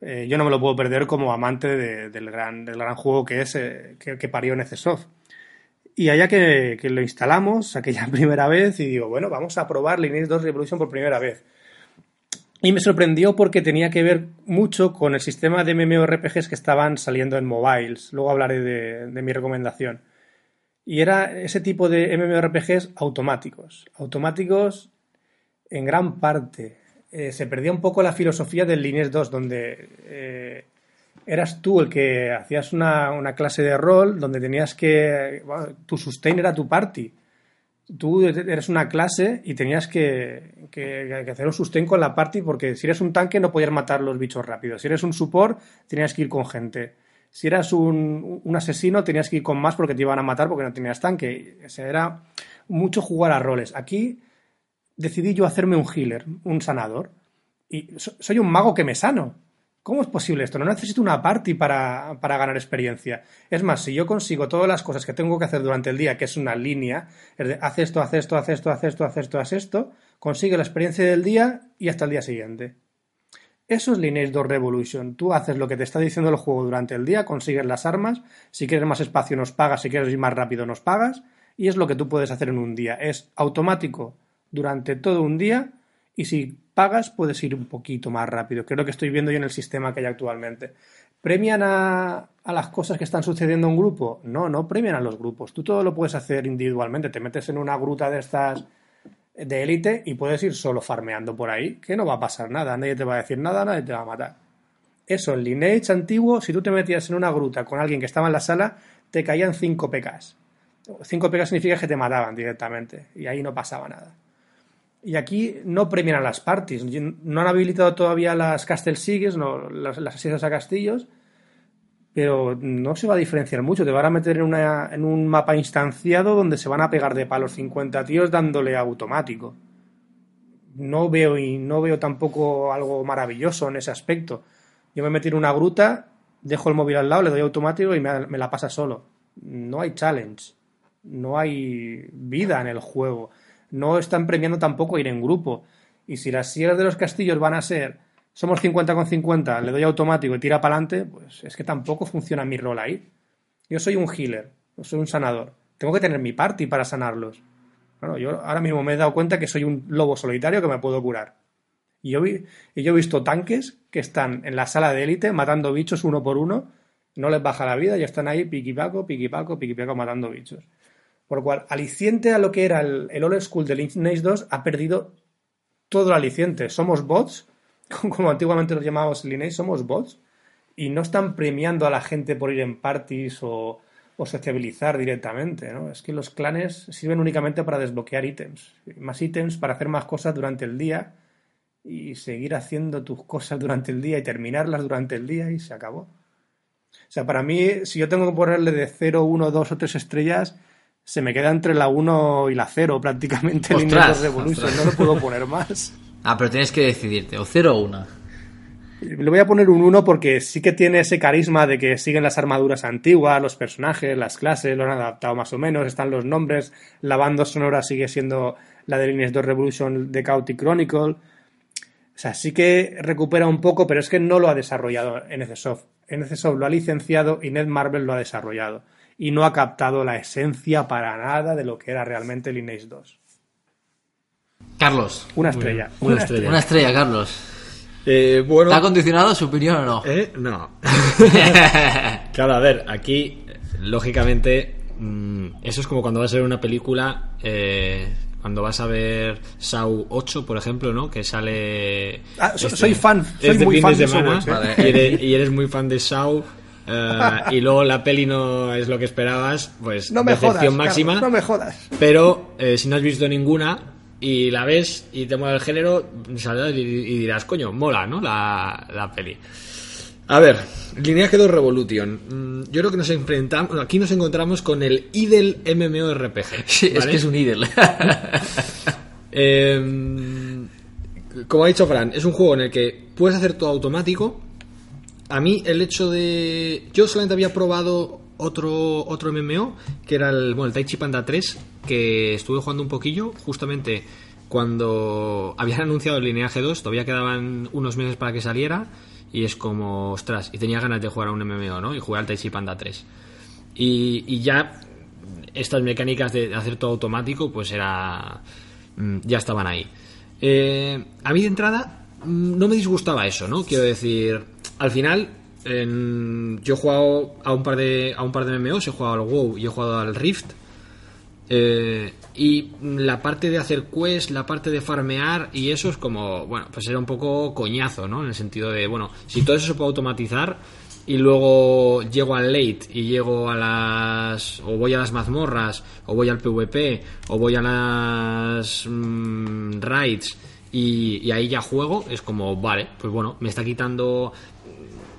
Eh, yo no me lo puedo perder como amante de- del, gran, del gran juego que es eh, que, parió Necesoft. Y allá que, que lo instalamos aquella [laughs] primera vez y digo, bueno, vamos a probar Lineage 2 Revolution por primera vez. Y me sorprendió porque tenía que ver mucho con el sistema de MMORPGs que estaban saliendo en mobiles. Luego hablaré de, de mi recomendación. Y era ese tipo de MMORPGs automáticos. Automáticos en gran parte. Eh, se perdía un poco la filosofía del Lineage 2, donde eh, eras tú el que hacías una, una clase de rol, donde tenías que... tu sustain era tu party tú eres una clase y tenías que, que- hacer un sustain con la party porque si eres un tanque no podías matar los bichos rápido. Si eres un support tenías que ir con gente. Si eras un, un asesino tenías que ir con más porque te iban a matar porque no tenías tanque. O sea, era mucho jugar a roles. Aquí decidí yo hacerme un healer, un sanador. Y so- soy un mago que me sano. ¿Cómo es posible esto? No necesito una party para, para ganar experiencia. Es más, si yo consigo todas las cosas que tengo que hacer durante el día, que es una línea, es de haz esto, haz esto, haz esto, haz esto, haz esto, haz esto, consigue la experiencia del día y hasta el día siguiente. Eso es Lineage 2 Revolution. Tú haces lo que te está diciendo el juego durante el día, consigues las armas, si quieres más espacio nos pagas, si quieres ir más rápido nos pagas, y es lo que tú puedes hacer en un día. Es automático durante todo un día y si pagas puedes ir un poquito más rápido, que es lo que estoy viendo yo en el sistema que hay actualmente. ¿Premian a, las cosas que están sucediendo en un grupo? No, no premian a los grupos. Tú todo lo puedes hacer individualmente. Te metes en una gruta de estas de élite y puedes ir solo farmeando por ahí, que no va a pasar nada, nadie te va a decir nada, nadie te va a matar. Eso, en Lineage antiguo, si tú te metías en una gruta con alguien que estaba en la sala, te caían 5 PKs. 5 PKs significa que te mataban directamente y ahí no pasaba nada. Y aquí no premian las parties. No han habilitado todavía las Castle Sieges, no, las, asesinas a castillos, pero no se va a diferenciar mucho. Te van a meter en, una, en un mapa instanciado donde se van a pegar de palos 50 tíos dándole automático. No veo y no veo tampoco algo maravilloso en ese aspecto. Yo me metí en una gruta, dejo el móvil al lado, le doy automático y me, me la pasa solo. No hay challenge, no hay vida en el juego. No están premiando tampoco ir en grupo. Y si las sierras de los castillos van a ser somos 50 con 50, le doy automático y tira para adelante, pues es que tampoco funciona mi rol ahí. Yo soy un healer, yo soy un sanador. Tengo que tener mi party para sanarlos. Bueno, yo ahora mismo me he dado cuenta que soy un lobo solitario que me puedo curar. Y yo, vi, y yo he visto tanques que están en la sala de élite matando bichos uno por uno, no les baja la vida y están ahí piquipaco, piquipaco, piquipaco matando bichos. Por lo cual, aliciente a lo que era el, old school de Lineage 2 ha perdido todo el aliciente. Somos bots, [laughs] como antiguamente los llamábamos Lineage, somos bots, y no están premiando a la gente por ir en parties o, o sociabilizar directamente, ¿no? Es que los clanes sirven únicamente para desbloquear ítems, más ítems para hacer más cosas durante el día y seguir haciendo tus cosas durante el día y terminarlas durante el día y se acabó. O sea, para mí, si yo tengo que ponerle de 0, 1, 2 o 3 estrellas, se me queda entre la 1 y la 0 prácticamente el Ostras, Revolution, no le puedo poner más. Ah, pero tienes que decidirte, o 0 o 1. Le voy a poner un 1 porque sí que tiene ese carisma de que siguen las armaduras antiguas, los personajes, las clases, lo han adaptado más o menos, están los nombres, la banda sonora sigue siendo la de Lineage 2 Revolution de Chaotic Chronicle. O sea, sí que recupera un poco, pero es que no lo ha desarrollado NCSoft. NCSoft lo ha licenciado y Netmarble lo ha desarrollado. Y no ha captado la esencia para nada de lo que era realmente Lineage 2. Carlos. Una estrella. Una estrella. Una estrella, Carlos. Eh, bueno, ¿Te ha condicionado su opinión o no? ¿Eh? No. [laughs] claro, a ver, aquí, lógicamente, mm, eso es como cuando vas a ver una película, eh, cuando vas a ver Saw 8, por ejemplo, ¿no? Que sale... Ah, so- soy fan, soy este muy fan de de 8, ¿eh? Vale. y, eres, y eres muy fan de Saw, eh, y luego la peli no es lo que esperabas, pues No me jodas, máxima. Carlos, no me jodas. Pero eh, si no has visto ninguna y la ves y te mola el género, saldrás y, y dirás, coño, mola, ¿no? La, la peli. A ver, Lineage 2 Revolution. Mm, Yo creo que nos enfrentamos, aquí nos encontramos con el IDEL MMORPG. [laughs] Sí, es que es un ídolo. [laughs] Eh, como ha dicho Fran, es un juego en el que puedes hacer todo automático. A mí el hecho de... Yo solamente había probado otro, otro MMO, que era el, bueno, el Taichi Panda 3, que estuve jugando un poquillo, justamente cuando habían [laughs] anunciado el Lineage 2, todavía quedaban unos meses para que saliera, y es como, ostras, y tenía ganas de jugar a un MMO, ¿no? Y jugué al Taichi Panda 3. Y, ya estas mecánicas de hacer todo automático, pues era. mm, ya estaban ahí. Eh, a mí de entrada no me disgustaba eso, ¿no? Quiero decir, al final. yo he jugado a un par de a un par de MMOs, he jugado al WoW y he jugado al Rift. Eh, y la parte de hacer quest, la parte de farmear y eso es como, bueno, pues era un poco coñazo, ¿no? En el sentido de, bueno, si todo eso se puede automatizar y luego llego al late y llego a las, o voy a las mazmorras, o voy al PvP, o voy a las mm, raids y, ahí ya juego, es como, vale, pues bueno, me está quitando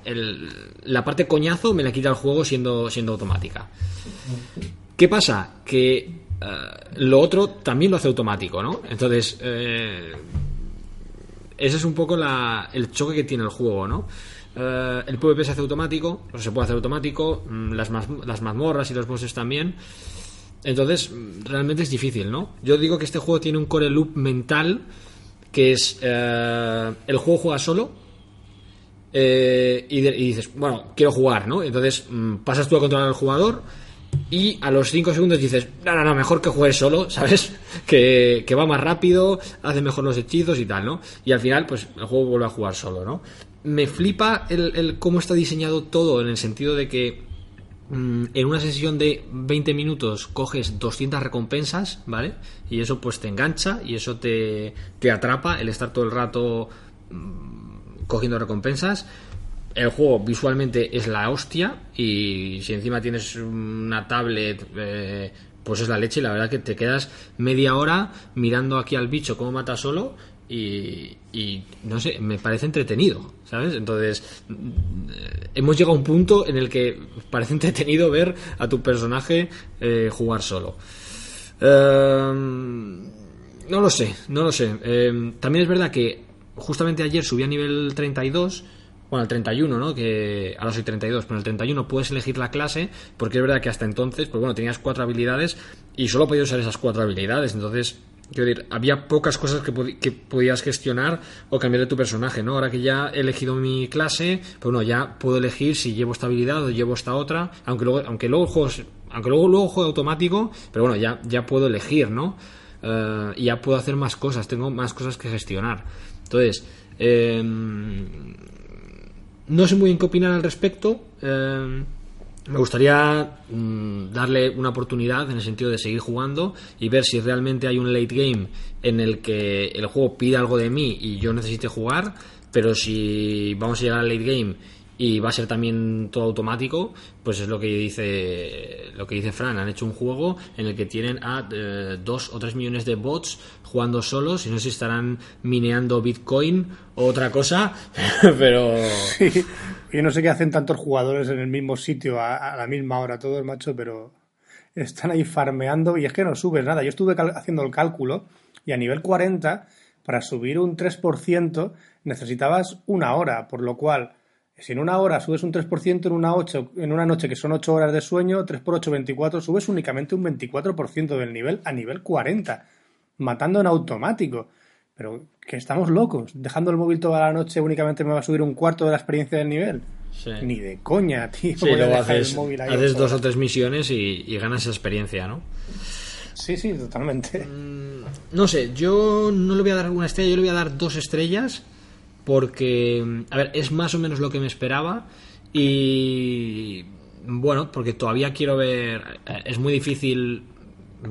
el- la parte coñazo, me la quita el juego siendo, siendo automática. ¿Qué pasa? Que eh, lo otro también lo hace automático, ¿no? Entonces, eh, ese es un poco la- el choque que tiene el juego, ¿no? Eh, el PvP se hace automático, o se puede hacer automático, mm, las, las mazmorras y los bosses también. Entonces, mm, realmente es difícil, ¿no? Yo digo que este juego tiene un core loop mental que es eh, el juego juega solo, eh, y, dices, bueno, quiero jugar, ¿no? Entonces mm, pasas tú a controlar al jugador y a los 5 segundos dices, no, no, no, mejor que juegues solo, [laughs] ¿sabes? Que, que va más rápido, hace mejor los hechizos y tal, ¿no? Y al final, pues el juego vuelve a jugar solo, ¿no? Me flipa el, el cómo está diseñado todo en el sentido de que en una sesión de 20 minutos coges 200 recompensas, ¿vale? Y eso pues te engancha y eso te, te atrapa el estar todo el rato mm, cogiendo recompensas. El juego visualmente es la hostia y si encima tienes una tablet, eh, pues es la leche y la verdad que te quedas media hora mirando aquí al bicho cómo mata solo y, y no sé, me parece entretenido, ¿sabes? Entonces, eh, hemos llegado a un punto en el que parece [laughs] entretenido ver a tu personaje eh, jugar solo. Ehm, no lo sé, no lo sé. Em, también es verdad que justamente ayer subí a nivel 32, bueno, al 31, ¿no? Que ahora soy 32, pero en el 31 puedes elegir la clase, porque es verdad que hasta entonces, pues bueno, tenías cuatro habilidades y solo podías usar esas cuatro habilidades, entonces, quiero decir, había pocas cosas que, que podías gestionar o cambiar de tu personaje, ¿no? Ahora que ya he elegido mi clase, pues bueno, ya puedo elegir si llevo esta habilidad o llevo esta otra, aunque luego, aunque luego juego, aunque luego, luego juego automático, pero bueno, ya, ya puedo elegir, ¿no? Eh, y ya puedo hacer más cosas, tengo más cosas que gestionar. Entonces, eh, no sé muy bien qué opinar al respecto. eh, me gustaría mm, darle una oportunidad en el sentido de seguir jugando y ver si realmente hay un late game en el que el juego pide algo de mí y yo necesite jugar, pero si vamos a llegar al late game y va a ser también todo automático, pues es lo que dice lo que dice Fran. Han hecho un juego en el que tienen a eh, dos o tres millones de bots jugando solos y no sé si estarán mineando Bitcoin o otra cosa, [laughs] pero sí. Yo no sé qué hacen tantos jugadores en el mismo sitio a, la misma hora todos, macho, pero están ahí farmeando y es que no subes nada. Yo estuve haciendo el cálculo y a nivel 40 para subir un 3% necesitabas una hora, por lo cual si en una hora subes un 3% en una, 8, en una noche que son 8 horas de sueño, 3 por 8, 24, subes únicamente un 24% del nivel a nivel 40, matando en automático. Pero que estamos locos, dejando el móvil toda la noche únicamente me va a subir un cuarto de la experiencia del nivel. Ni de coña, tío. Sí, luego haces, haces dos o tres misiones y, y, ganas esa experiencia, ¿no? Sí, sí, totalmente. Mm, no sé, yo no le voy a dar una estrella, yo le voy a dar dos estrellas porque, a ver, es más o menos lo que me esperaba y, bueno, porque todavía quiero ver, es muy difícil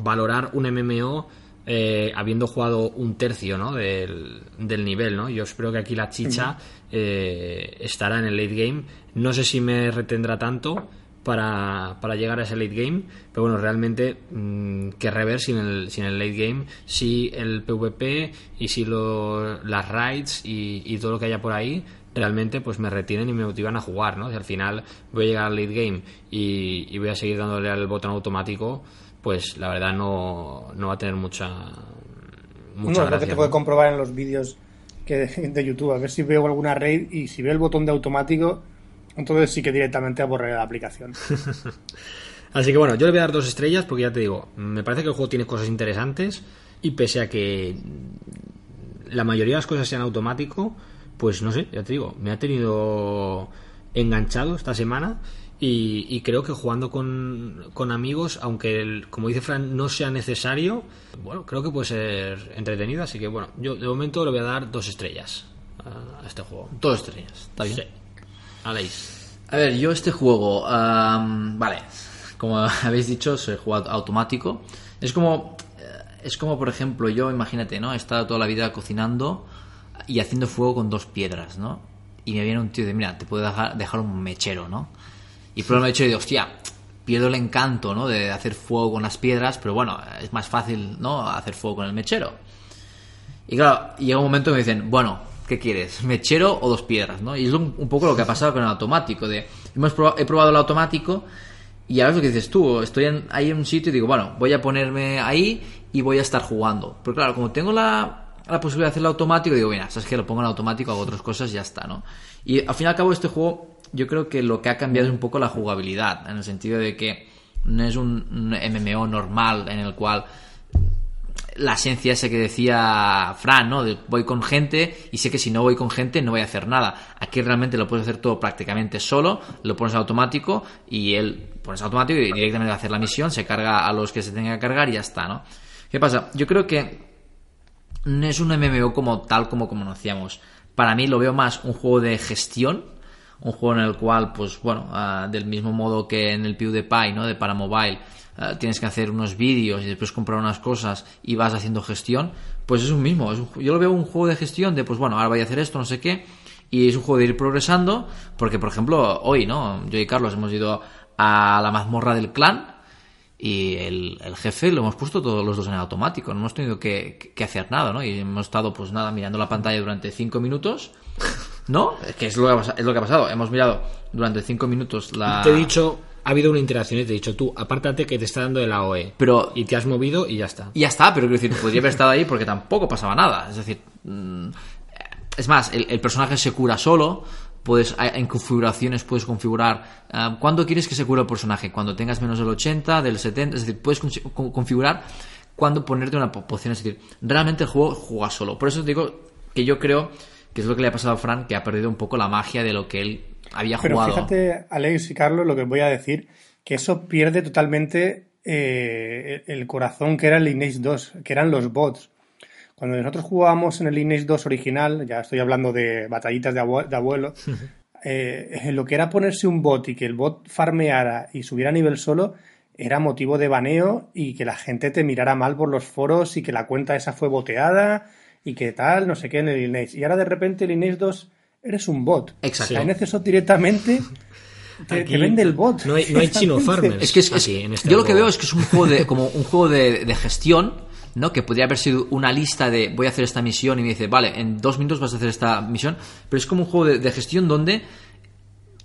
valorar un MMO eh, habiendo jugado un tercio ¿no? del, del, nivel. ¿no? Yo espero que aquí la chicha eh, estará en el late game. No sé si me retendrá tanto, para, para, llegar a ese late game. Pero bueno, realmente, mm, que rever sin el, sin el late game, si el PvP y si lo, las raids y, todo lo que haya por ahí realmente pues me retienen y me motivan a jugar, ¿no? Si al final voy a llegar al late game y, voy a seguir dándole al botón automático, pues la verdad no, no va a tener mucha mucha no, gracia. que te puede comprobar en los vídeos que de YouTube, a ver si veo alguna raid y si veo el botón de automático entonces sí que directamente borrar la aplicación. [laughs] Así que bueno, yo le voy a dar dos estrellas porque ya te digo, me parece que el juego tiene cosas interesantes y pese a que la mayoría de las cosas sean automático, pues no sé, ya te digo, me ha tenido enganchado esta semana y, creo que jugando con, amigos, aunque como dice Fran, no sea necesario, bueno, creo que puede ser entretenido, así que bueno, yo de momento le voy a dar dos estrellas a, este juego. Dos estrellas, ¿está bien? Sí. A ver, yo este juego, vale, como [laughs] habéis dicho, soy juego automático. Es como, eh, es como por ejemplo, yo imagínate, ¿no? He estado toda la vida cocinando y haciendo fuego con dos piedras, ¿no? Y me viene un tío de, mira, te puedo dejar, un mechero, ¿no? Y por el hecho de, hostia, pierdo el encanto, ¿no? De hacer fuego con las piedras, pero bueno, es más fácil, ¿no? Hacer fuego con el mechero. Y claro, llega un momento que me dicen, bueno, ¿qué quieres? ¿Mechero o dos piedras? ¿no? Y es un, poco lo que ha pasado con el automático. De, hemos he probado el automático y ahora es lo que dices tú. Estoy ahí en un sitio y digo, bueno, voy a ponerme ahí y voy a estar jugando. Pero claro, como tengo la, la posibilidad de hacerlo automático, digo, mira, sabes que lo pongo en automático, hago otras cosas y ya está, ¿no? Y al fin y al cabo este juego yo creo que lo que ha cambiado es un poco la jugabilidad, en el sentido de que no es un MMO normal en el cual la esencia esa que decía Fran, ¿no? De voy con gente y sé que si no voy con gente no voy a hacer nada. Aquí realmente lo puedes hacer todo prácticamente solo, lo pones automático y él pones automático y directamente va a hacer la misión, se carga a los que se tenga que cargar y ya está, ¿no? ¿Qué pasa? Yo creo que no es un MMO como tal como conocíamos. Para mí lo veo más un juego de gestión, un juego en el cual, pues bueno, ah, del mismo modo que en el PewDiePie, ¿no? De para mobile eh, tienes que hacer unos vídeos y después comprar unas cosas y vas haciendo gestión, pues es un mismo. yo lo veo un juego de gestión de, pues bueno, ahora voy a hacer esto, no sé qué, y es un juego de ir progresando, porque por ejemplo, hoy, ¿no? Yo y Carlos hemos ido a la mazmorra del clan y el, jefe lo hemos puesto todos los dos en automático, no hemos tenido que, hacer nada, ¿no? Y hemos estado, pues nada, mirando la pantalla durante cinco minutos. ¿No? Que es lo que, ha, es lo que ha pasado. Hemos mirado durante cinco minutos la. Te he dicho ha habido una interacción y te he dicho tú, apártate que te está dando el AOE. Pero, y te has movido y ya está. Y ya está, pero quiero decir, podría haber estado ahí porque tampoco pasaba nada. Es decir, mm, es más, el, personaje se cura solo. Puedes, en configuraciones puedes configurar uh, cuándo quieres que se cure el personaje. Cuando tengas menos del 80, del 70, es decir, puedes configurar cuándo ponerte una poción. Es decir, realmente el juego juega solo. Por eso digo que yo creo que es lo que le ha pasado a Frank, que ha perdido un poco la magia de lo que él había Pero fíjate, Alex y Carlos, lo que voy a decir, que eso pierde totalmente eh, el corazón que era el Lineage 2, que eran los bots. Cuando nosotros jugábamos en el Lineage 2 original, ya estoy hablando de batallitas de, abuelo, [laughs] eh, lo que era ponerse un bot y que el bot farmeara y subiera a nivel solo, era motivo de baneo y que la gente te mirara mal por los foros y que la cuenta esa fue boteada y que tal, no sé qué en el Lineage. Y ahora de repente el Lineage 2 eres un bot. Exacto. En eso directamente te, Aquí te vende el bot. No hay, no hay chino farmers. Es que es, es- aquí en este yo lo que veo es que es un juego de, como un juego de, de gestión, ¿no? Que podría haber sido una lista de voy a hacer esta misión y me dice, vale, en dos minutos vas a hacer esta misión, pero es como un juego de, de gestión donde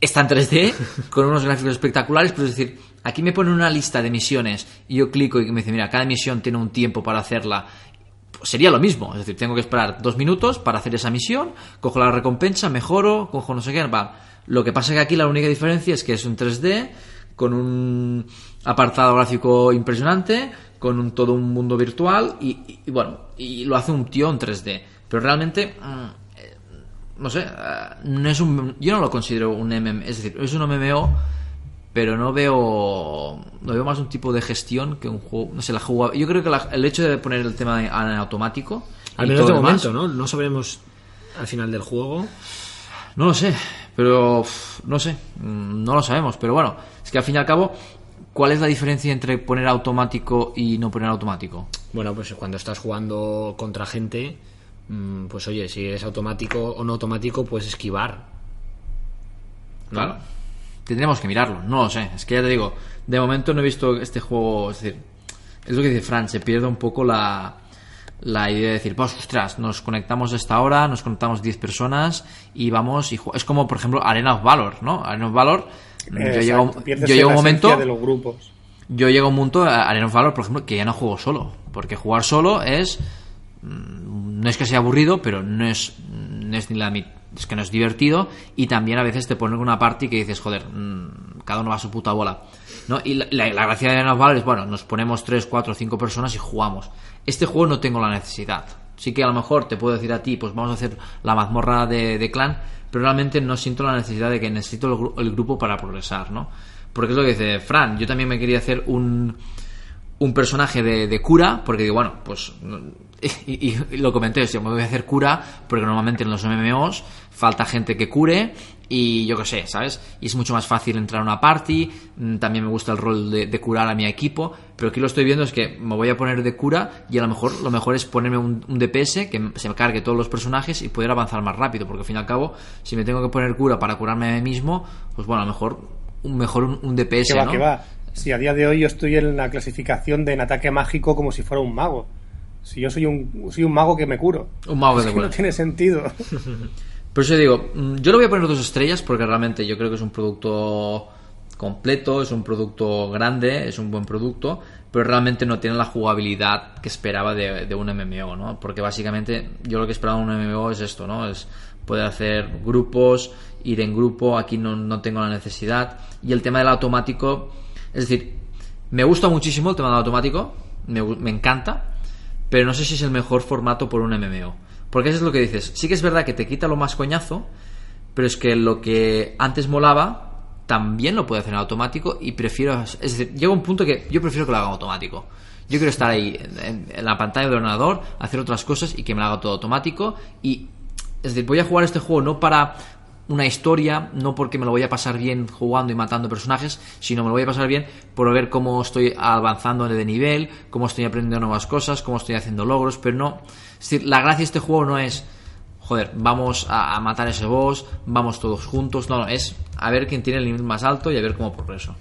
está en 3D, con unos gráficos espectaculares, pero es decir, aquí me pone una lista de misiones y yo clico y me dice, mira, cada misión tiene un tiempo para hacerla. Sería lo mismo, es decir, tengo que esperar dos minutos para hacer esa misión, cojo la recompensa, mejoro, cojo no sé qué, va. Lo que pasa que aquí la única diferencia es que es un 3D, con un apartado gráfico impresionante, con un, todo un mundo virtual y, y- bueno, y lo hace un tío en 3D. Pero realmente, mm, eh, no sé, eh, no es un, yo no lo considero un MMO, es decir, es un MMO, pero no veo, no veo más un tipo de gestión que un juego, no sé, la jugabilidad. Yo creo que la- el hecho de poner el tema en automático, Al menos de demás, momento, ¿no? No sabremos al final del juego. no lo sé, pero no sé, mm, no lo sabemos, pero bueno, es que al fin y al cabo, ¿cuál es la diferencia entre poner automático y no poner automático? Bueno, pues cuando estás jugando contra gente, mm, pues oye, si es automático o no automático, puedes esquivar. ¿no? Claro. Tendremos que mirarlo, no lo sé. Es que ya te digo, de momento no he visto este juego. Es decir, es lo que dice Fran, se pierde un poco la, la idea de decir, pues ostras, nos conectamos a esta hora, nos conectamos 10 personas y vamos y Es como, por ejemplo, Arena of Valor, ¿no? Arena of Valor. yo llego, yo llego un momento. de los grupos. Yo llego a un punto, a Arena of Valor, por ejemplo, que ya no juego solo. Porque jugar solo es. mm, No es que sea aburrido, pero no es, no es ni la mit- es que no es divertido. Y también a veces te ponen una party que dices, joder, mm, cada uno va a su puta bola. ¿no? Y la, gracia de Arena of es, bueno, nos ponemos 3, 4, 5 personas y jugamos. Este juego no tengo la necesidad. Sí que a lo mejor te puedo decir a ti, pues vamos a hacer la mazmorra de, de clan, pero realmente no siento la necesidad de que necesito el, el grupo para progresar, ¿no? Porque es lo que dice Fran, yo también me quería hacer un, un personaje de, de cura, porque digo, bueno, pues. Y, [laughs] y- y lo comenté, o sea, me voy a hacer cura, porque normalmente en los MMOs falta gente que cure, y yo qué sé, ¿sabes? Y es mucho más fácil entrar a una party, mm, también me gusta el rol de, de curar a mi equipo, pero aquí lo estoy viendo es que me voy a poner de cura, y a lo mejor lo mejor es ponerme un, un DPS que se me cargue todos los personajes y poder avanzar más rápido, porque al fin y al cabo, si me tengo que poner cura para curarme a mí mismo, pues bueno, a lo mejor un, mejor un, un DPS, Que va, ¿no? que va. Si a día de hoy yo estoy en la clasificación de en ataque mágico como si fuera un mago. Si yo soy un, soy un mago que me curo. Un mago que Es te que cura. no tiene sentido. [laughs] Por eso digo, mm, yo le voy a poner dos estrellas porque realmente yo creo que es un producto completo, es un producto grande, es un buen producto, pero realmente no tiene la jugabilidad que esperaba de, de un MMO, ¿no? Porque básicamente yo lo que esperaba de un MMO es esto, ¿no? Es poder hacer grupos, ir en grupo, aquí no, no tengo la necesidad. Y el tema del automático, es decir, me gusta muchísimo el tema del automático, me, me encanta, pero no sé si es el mejor formato por un MMO. Porque eso es lo que dices. Sí que es verdad que te quita lo más coñazo, pero es que lo que antes molaba también lo puede hacer en automático y prefiero... Es decir, llega un punto que yo prefiero que lo haga automático. Yo quiero estar ahí en, en la pantalla del ordenador, hacer otras cosas y que me lo haga todo automático. Y, es decir, voy a jugar este juego no para una historia, no porque me lo voy a pasar bien jugando y matando personajes, sino me lo voy a pasar bien por ver cómo estoy avanzando de nivel, cómo estoy aprendiendo nuevas cosas, cómo estoy haciendo logros, pero no... Es decir, la gracia de este juego no es joder, vamos a, a matar ese boss, vamos todos juntos. No, no, es a ver quién tiene el nivel más alto y a ver cómo progreso.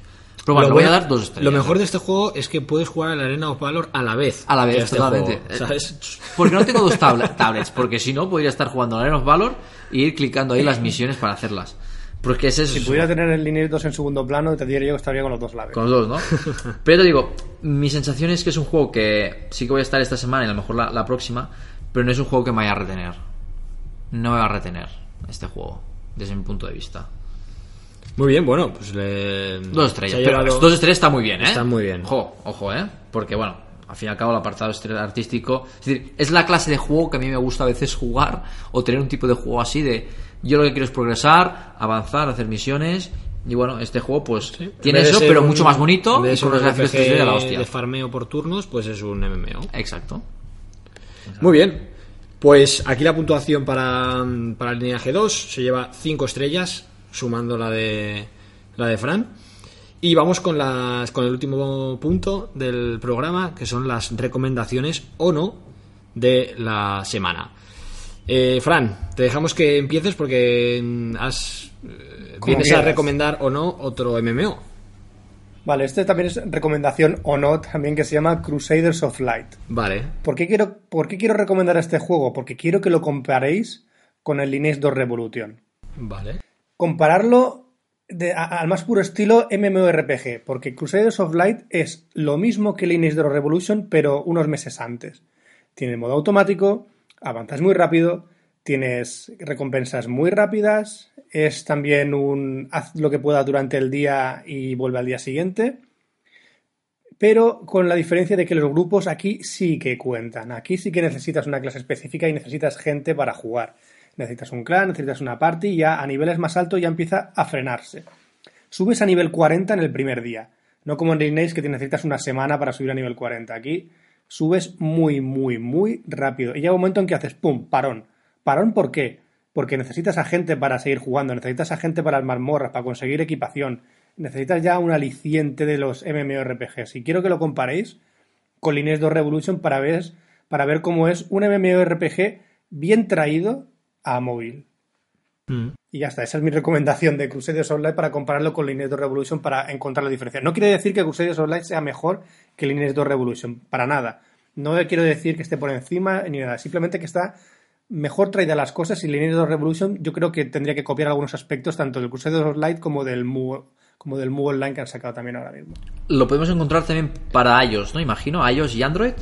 Pero bueno, Lo voy a dar dos estrellas. Lo mejor de este juego es que puedes jugar a la Arena of Valor a la vez. A la vez, este totalmente. juego, ¿sabes? [laughs] Porque no tengo dos tabla- tablets, porque si no podría estar jugando a Arena of Valor y ir clicando ahí las [laughs] misiones para hacerlas. Porque es Si pudiera tener el Lineage 2 en segundo plano, te diría yo que estaría con los dos laves. con los dos, ¿no? [laughs] Pero te digo, mi sensación es que es un juego que sí que voy a estar esta semana y a lo mejor la, la próxima, pero no es un juego que me vaya a retener. No me va a retener este juego, desde mi punto de vista. Muy bien, bueno, pues le... Dos estrellas. Pero llevado- dos estrellas está muy bien, ¿eh? Está muy bien. Ojo, ojo, ¿eh? Porque, bueno, al fin y al cabo el apartado artístico... Es decir, es la clase de juego que a mí me gusta a veces jugar o tener un tipo de juego así de... Yo lo que quiero es progresar, avanzar, hacer misiones... Y bueno, este juego pues En tiene eso, pero un- mucho más bonito y con los gráficos 3D de la hostia. de farmeo por turnos, pues es un MMO. Exacto. Muy bien. Pues aquí la puntuación para, para el lineaje 2 se lleva 5 estrellas, sumando la de la de Fran. Y vamos con las con el último punto del programa, que son las recomendaciones o no de la semana. Eh, Fran, te dejamos que empieces porque mm, has, eh, vienes a recomendar o no otro MMO. Vale, este también es recomendación o no, también que se llama Crusaders of Light. Vale. ¿Por qué quiero, por qué quiero recomendar este juego? Porque quiero que lo comparéis con el Lineage 2 Revolution. Vale. Compararlo de- al más puro estilo MMORPG, porque Crusaders of Light es lo mismo que Lineage 2 Revolution, pero unos meses antes. Tiene modo automático, avanzas muy rápido, tienes recompensas muy rápidas, es también un haz lo que pueda durante el día y vuelve al día siguiente, pero con la diferencia de que los grupos aquí sí que cuentan. Aquí sí que necesitas una clase específica y necesitas gente para jugar. Necesitas un clan, necesitas una party y ya a niveles más altos ya empieza a frenarse. Subes a nivel 40 en el primer día. No como en Lineage que te necesitas una semana para subir a nivel 40. Aquí subes muy, muy, muy rápido. Y llega un momento en que haces ¡pum! Parón. ¿Parón por qué? Porque necesitas a gente para seguir jugando, necesitas a gente para las mazmorras, para conseguir equipación. Necesitas ya un aliciente de los MMORPGs. Y quiero que lo comparéis con Lineage 2 Revolution para ver, para ver cómo es un MMORPG bien traído a móvil. Y ya está, esa es mi recomendación de Crusaders Online para compararlo con Lineage 2 Revolution para encontrar la diferencia. No quiere decir que Crusaders Online sea mejor que Lineage 2 Revolution, para nada. No quiero decir que esté por encima ni nada, simplemente que está mejor traída las cosas y Lineage 2 Revolution yo creo que tendría que copiar algunos aspectos tanto del Crusaders Online como del Mu, como del Mu Online que han sacado también ahora mismo. Lo podemos encontrar también para iOS, ¿no? Imagino, iOS y Android,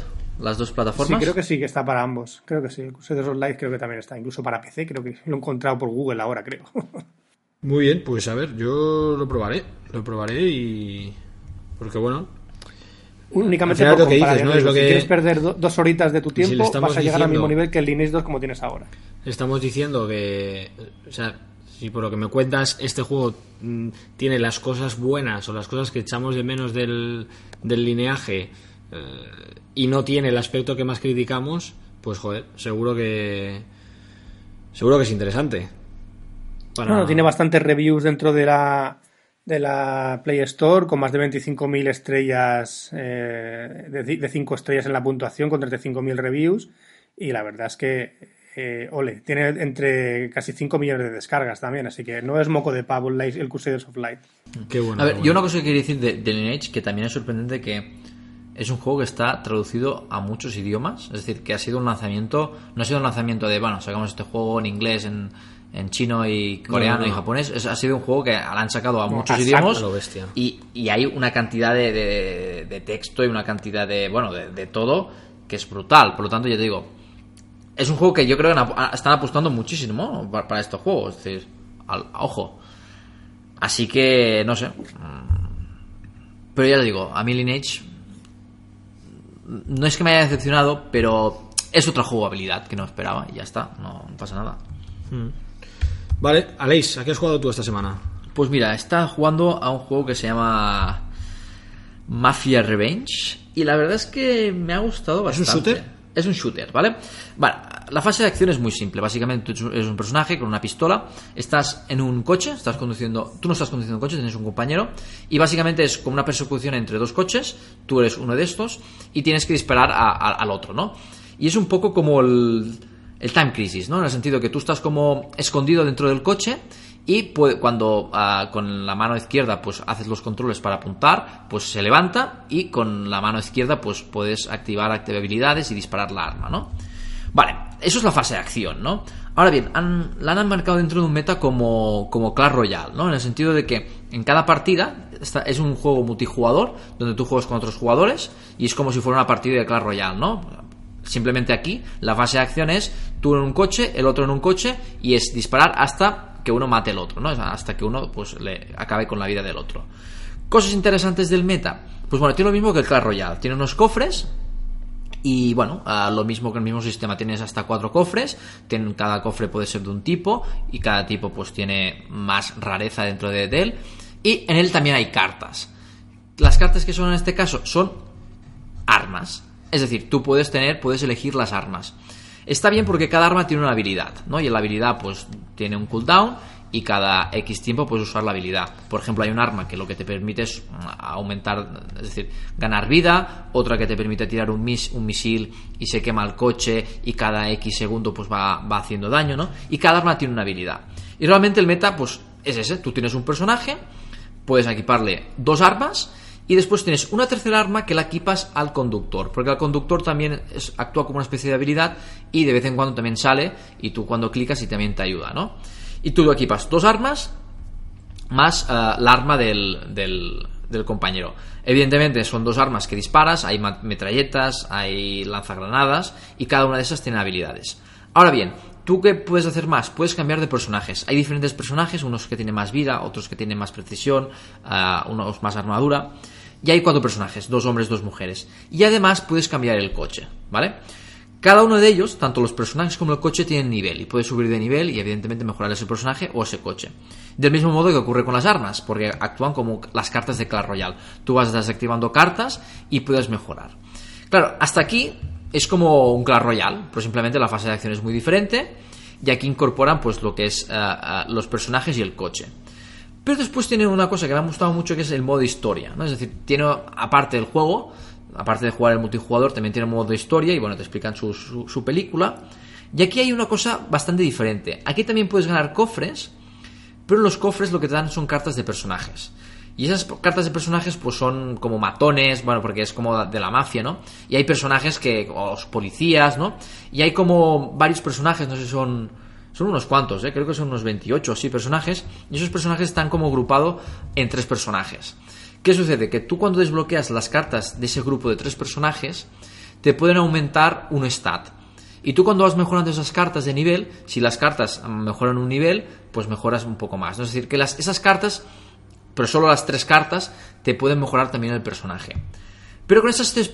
las dos Sí, plataformas. creo que sí, que está para ambos. Creo que sí. El Crusaders Online creo que también está. Incluso para PC, creo que lo he encontrado por Google ahora, creo. [laughs] Muy bien, pues a ver, yo lo probaré. Lo probaré y. Porque bueno. Únicamente por lo que comparar, dices, ¿no? Es lo si que- quieres perder do- dos horitas de tu Si tiempo, estamos vas a llegar al mismo diciendo- nivel que el Lineage 2 como tienes ahora. Estamos diciendo que. O sea, si por lo que me cuentas, este juego mm, tiene las cosas buenas o las cosas que echamos de menos del, del lineaje y no tiene el aspecto que más criticamos, pues joder, seguro que. Seguro que es interesante. Para- Bueno, tiene bastantes reviews dentro de la, de la Play Store, con más de 25.000 estrellas, eh, de 5 estrellas en la puntuación, con 35.000 reviews. Y la verdad es que, eh, ole, tiene entre casi 5 millones de descargas también, así que no es moco de pavo el, Crusaders of Light. Qué bueno. A ver, yo una cosa que quería decir de, de Lineage, que también es sorprendente que es un juego que está traducido a muchos idiomas, es decir, que ha sido un lanzamiento, no ha sido un lanzamiento de, bueno, sacamos este juego en inglés, en, en chino y coreano No, no, no. y japonés, es- ha sido un juego que lo han sacado a muchos idiomas y, y hay una cantidad de, de- de texto y una cantidad de, bueno, de, de todo que es brutal, por lo tanto, ya te digo, es un juego que yo creo que están apostando muchísimo para, para estos juegos, es decir, al- ojo. Así que, no sé. Mm, Pero ya te digo, a mí Lineage no es que me haya decepcionado, pero es otra jugabilidad que no esperaba y ya está, no, no pasa nada. Vale, Aleix, ¿a qué has jugado tú esta semana? Pues mira, está jugando a un juego que se llama Mafia Revenge y la verdad es que me ha gustado ¿Es un bastante. shooter? Es un shooter, ¿vale? Vale, la fase de acción es muy simple. Básicamente tú eres un personaje con una pistola, estás en un coche, estás conduciendo, tú no estás conduciendo un coche, tienes un compañero y básicamente es como una persecución entre dos coches, tú eres uno de estos y tienes que disparar a- al otro, ¿no? Y es un poco como el, el Time Crisis, ¿no? En el sentido que tú estás como escondido dentro del coche y cuando ah, con la mano izquierda pues haces los controles para apuntar, pues se levanta y con la mano izquierda pues puedes activar habilidades y disparar la arma, ¿no? Vale, eso es la fase de acción, ¿no? Ahora bien, han- la han marcado dentro de un meta como, como Clash Royale, ¿no? En el sentido de que en cada partida es un juego multijugador donde tú juegas con otros jugadores y es como si fuera una partida de Clash Royale, ¿no? Simplemente aquí la fase de acción es tú en un coche, el otro en un coche y es disparar hasta que uno mate al otro, ¿no? Hasta que uno pues le acabe con la vida del otro. Cosas interesantes del meta. Pues bueno, tiene lo mismo que el Clash Royale. Tiene unos cofres y bueno, ah, lo mismo que el mismo sistema, tienes hasta cuatro cofres, cada cofre puede ser de un tipo y cada tipo pues tiene más rareza dentro de, de él. Y en él también hay cartas. Las cartas que son en este caso son armas. Es decir, tú puedes tener, puedes elegir las armas. Está bien porque cada arma tiene una habilidad, ¿no? Y la habilidad pues tiene un cooldown y cada X tiempo puedes usar la habilidad. Por ejemplo, hay un arma que lo que te permite es mm, aumentar, es decir, ganar vida, otra que te permite tirar un, mis, un misil y se quema el coche y cada X segundo pues va, va haciendo daño, ¿no? Y cada arma tiene una habilidad. Y realmente el meta pues es ese, tú tienes un personaje, puedes equiparle dos armas y después tienes una tercera arma que la equipas al conductor, porque el conductor también actúa como una especie de habilidad y de vez en cuando también sale y tú cuando clicas y también te ayuda, ¿no? Y tú lo equipas dos armas más uh, la arma del, del, compañero. Evidentemente son dos armas que disparas, hay metralletas, hay lanzagranadas y cada una de esas tiene habilidades. Ahora bien, ¿Tú qué puedes hacer más? Puedes cambiar de personajes. Hay diferentes personajes, unos que tienen más vida, otros que tienen más precisión, uh, unos más armadura. Y hay cuatro personajes, dos hombres, dos mujeres. Y además puedes cambiar el coche, ¿vale? Cada uno de ellos, tanto los personajes como el coche, tienen nivel y puedes subir de nivel y evidentemente mejorar ese personaje o ese coche. Del mismo modo que ocurre con las armas, porque actúan como las cartas de Clash Royale. Tú vas desactivando cartas y puedes mejorar. Claro, hasta aquí es como un Clash Royale, pero simplemente la fase de acción es muy diferente y aquí incorporan pues lo que es uh, uh, los personajes y el coche. Pero después tiene una cosa que me ha gustado mucho que es el modo historia, ¿no? Es decir, tiene aparte del juego, aparte de jugar el multijugador, también tiene un modo de historia y bueno, te explican su, su, película. Y aquí hay una cosa bastante diferente. Aquí también puedes ganar cofres, pero los cofres lo que te dan son cartas de personajes. Y esas cartas de personajes pues son como matones, bueno, porque es como de la mafia, ¿no? Y hay personajes que, los policías, ¿no? Y hay como varios personajes, no sé si son son unos cuantos, ¿eh? creo que son unos 28 así personajes, y esos personajes están como agrupados en tres personajes. ¿Qué sucede? Que tú cuando desbloqueas las cartas de ese grupo de tres personajes, te pueden aumentar un stat. Y tú cuando vas mejorando esas cartas de nivel, si las cartas mejoran un nivel, pues mejoras un poco más. Es decir, que esas cartas, pero solo las tres cartas, te pueden mejorar también el personaje. Pero con esas tres,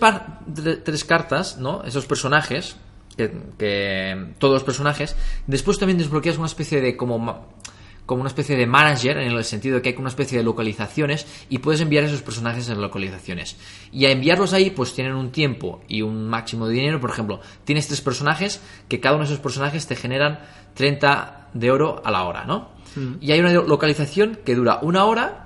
tres cartas, ¿no? Esos personajes, que, que, todos los personajes. Después también desbloqueas una especie de como como una especie de manager en el sentido de que hay una especie de localizaciones y puedes enviar esos personajes a localizaciones. Y a enviarlos ahí pues tienen un tiempo y un máximo de dinero. Por ejemplo, tienes tres personajes que cada uno de esos personajes te generan 30 de oro a la hora, ¿no? Mm. Y hay una localización que dura una hora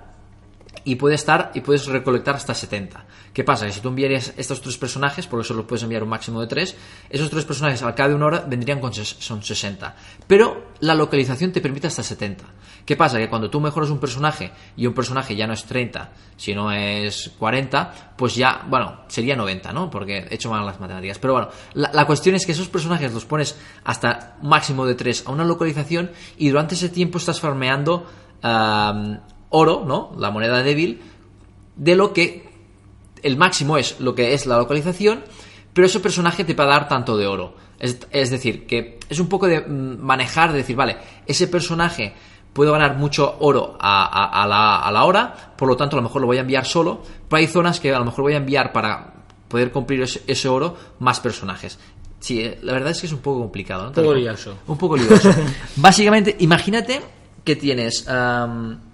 y puede estar y puedes recolectar hasta 70. ¿Qué pasa? Que si tú enviarías estos tres personajes, porque solo puedes enviar un máximo de tres, esos tres personajes al cabo de una hora vendrían con son 60. Pero la localización te permite hasta 70. ¿Qué pasa? Que cuando tú mejoras un personaje y un personaje ya no es 30, sino es 40, pues ya, bueno, sería 90, ¿no? Porque he hecho mal las matemáticas. Pero bueno, la, cuestión es que esos personajes los pones hasta máximo de 3 a una localización y durante ese tiempo estás farmeando oro, ¿no? La moneda débil, de lo que el máximo es lo que es la localización, pero ese personaje te va a dar tanto de oro. Es, es decir, que es un poco de mm, manejar, de decir, vale, ese personaje puedo ganar mucho oro a, a, a, la, a, la, hora, por lo tanto a lo mejor lo voy a enviar solo, pero hay zonas que a lo mejor voy a enviar para poder cumplir ese, ese oro más personajes. Sí, eh, la verdad es que es un poco complicado. ¿no? Un poco lioso. Un poco lioso. [laughs] Básicamente, imagínate que tienes... Um,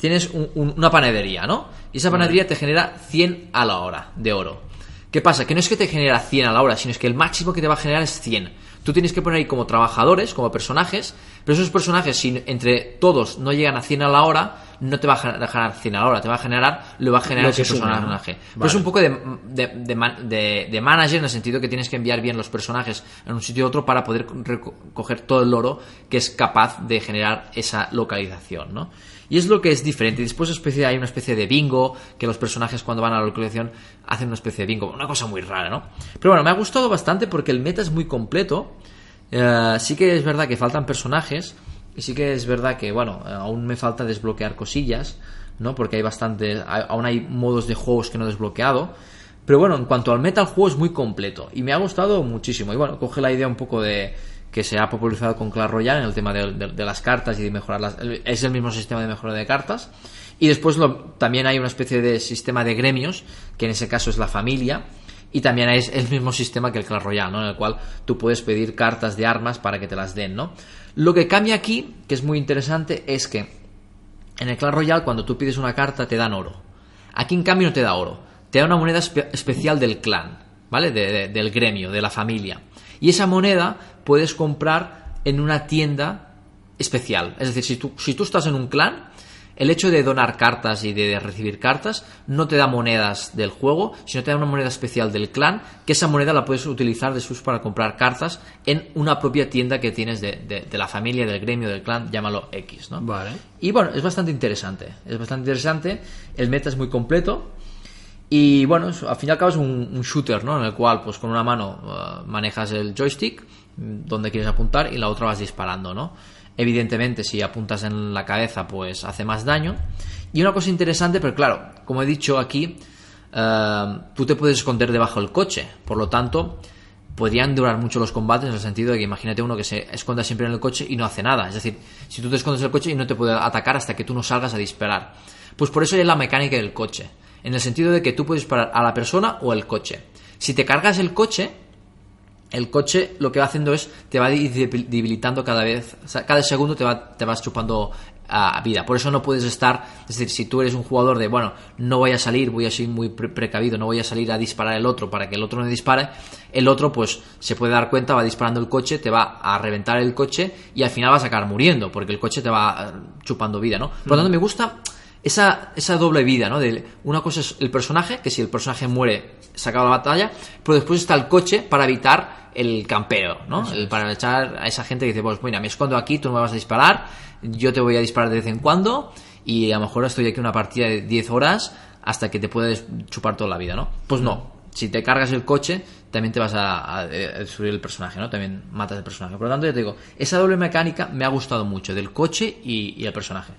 tienes un, un, una panadería, ¿no? Y esa panadería te genera 100 a la hora de oro. ¿Qué pasa? Que no es que te genera 100 a la hora, sino es que el máximo que te va a generar es 100. Tú tienes que poner ahí como trabajadores, como personajes, pero esos personajes, si entre todos no llegan a 100 a la hora, no te va a generar 100 a la hora, te va a generar, lo va a generar ese personaje. Vale. Pero es un poco de, de, de, de, manager en el sentido que tienes que enviar bien los personajes en un sitio u otro para poder recoger todo el oro que es capaz de generar esa localización, ¿no? Y es lo que es diferente. Después especie, hay una especie de bingo, que los personajes cuando van a la localización hacen una especie de bingo. Una cosa muy rara, ¿no? Pero bueno, me ha gustado bastante porque el meta es muy completo. Uh, sí que es verdad que faltan personajes. Y sí que es verdad que, bueno, aún me falta desbloquear cosillas, ¿no? Porque hay bastante. Aún hay modos de juegos que no he desbloqueado. Pero bueno, en cuanto al meta, el juego es muy completo. Y me ha gustado muchísimo. Y bueno, coge la idea un poco de que se ha popularizado con Clash Royale en el tema de, las cartas y de mejorarlas. Es el mismo sistema de mejora de cartas. Y después también hay una especie de sistema de gremios, que en ese caso es la familia. Y también es el mismo sistema que el Clash Royale, ¿no? En el cual tú puedes pedir cartas de armas para que te las den, ¿no? Lo que cambia aquí, que es muy interesante, es que en el Clash Royale cuando tú pides una carta te dan oro. Aquí en cambio no te da oro. Te da una moneda espe especial del clan, ¿vale? De, de, del gremio, de la familia. Y esa moneda puedes comprar en una tienda especial. Es decir, si tú, si tú estás en un clan, el hecho de donar cartas y de recibir cartas no te da monedas del juego, sino te da una moneda especial del clan, que esa moneda la puedes utilizar después para comprar cartas en una propia tienda que tienes de, de- de la familia, del gremio, del clan, llámalo X, ¿no? Vale. Y bueno, es bastante interesante. Es bastante interesante. El meta es muy completo. Y bueno, al fin y al cabo es un, un shooter, ¿no? En el cual, pues con una mano eh, manejas el joystick, mm, donde quieres apuntar, y la otra vas disparando, ¿no? Evidentemente, si apuntas en la cabeza, pues hace más daño. Y una cosa interesante, pero claro, como he dicho aquí, eh, tú te puedes esconder debajo del coche. Por lo tanto, podrían durar mucho los combates en el sentido de que imagínate uno que se esconda siempre en el coche y no hace nada. Es decir, si tú te escondes en el coche y no te puede atacar hasta que tú no salgas a disparar. Pues por eso es la mecánica del coche. En el sentido de que tú puedes disparar a la persona o el coche. Si te cargas el coche, el coche lo que va haciendo es te va debil- debilitando cada vez, cada segundo te, va, te vas chupando a vida. Por eso no puedes estar, es decir, si tú eres un jugador de, bueno, no voy a salir, voy a ser muy pre- precavido, no voy a salir a disparar el otro para que el otro no dispare, el otro pues se puede dar cuenta, va disparando el coche, te va a reventar el coche y al final vas a acabar muriendo porque el coche te va eh, chupando vida, ¿no? Por lo tanto, me gusta esa, esa doble vida, ¿no? De una cosa es el personaje, que si el personaje muere, se acaba la batalla, pero después está el coche para evitar el campeo, ¿no? El, para echar a esa gente que dice, pues mira, me escondo aquí, tú no me vas a disparar, yo te voy a disparar de vez en cuando, y a lo mejor estoy aquí una partida de 10 horas hasta que te puedes chupar toda la vida, ¿no? Pues no. Si te cargas el coche, también te vas a, a destruir el personaje, ¿no? También matas el personaje. Por lo tanto, ya te digo, esa doble mecánica me ha gustado mucho, del coche y, y el personaje.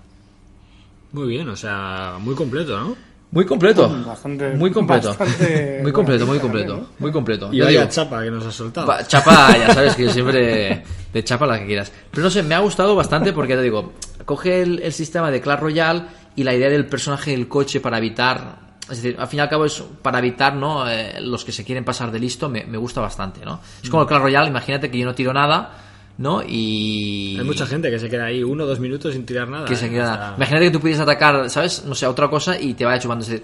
Muy bien, o sea, muy completo, ¿no? Muy completo. Bastante- muy completo. bastante [laughs] muy completo, muy completo. también, Muy completo. Y Ya vaya chapa que nos ha soltado. pa- chapa, ya sabes que yo siempre de chapa la que quieras. Pero no sé, me ha gustado bastante porque te digo, coge el, el sistema de Clash Royale y la idea del personaje del coche para evitar. Es decir, al fin y al cabo es para evitar, ¿no? Eh, los que se quieren pasar de listo, me, me gusta bastante, ¿no? Es como el Clash Royale, imagínate que yo no tiro nada, ¿no? Y. Hay mucha gente que se queda ahí uno o dos minutos sin tirar nada. que se ¿eh? queda- O sea, Imagínate que tú pudieras atacar, ¿sabes? No sé, otra cosa y te vaya decir,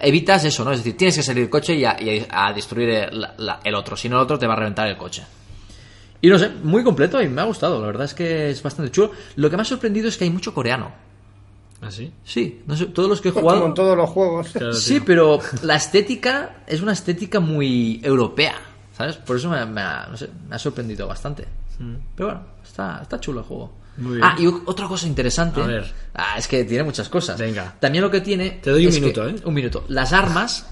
evitas eso, ¿no? Es decir, tienes que salir del coche y a, y a destruir el, la- el otro. Si no, el otro te va a reventar el coche. Y no sé, muy completo y me ha gustado. La verdad es que es bastante chulo. Lo que me ha sorprendido es que hay mucho coreano. ¿Ah, sí? Sí, no sé, todos los que he Como jugado. en todos los juegos. Claro, Sí, pero la estética es una estética muy europea, ¿sabes? Por eso me, me ha, no sé, me ha sorprendido bastante. Pero bueno, está, está chulo el juego. Mm. Muy bien. Ah, y otra cosa interesante. A ver. Ah, es que tiene muchas cosas. Venga. También lo que tiene. Te doy un que- minuto, ¿eh? Un minuto. Las armas.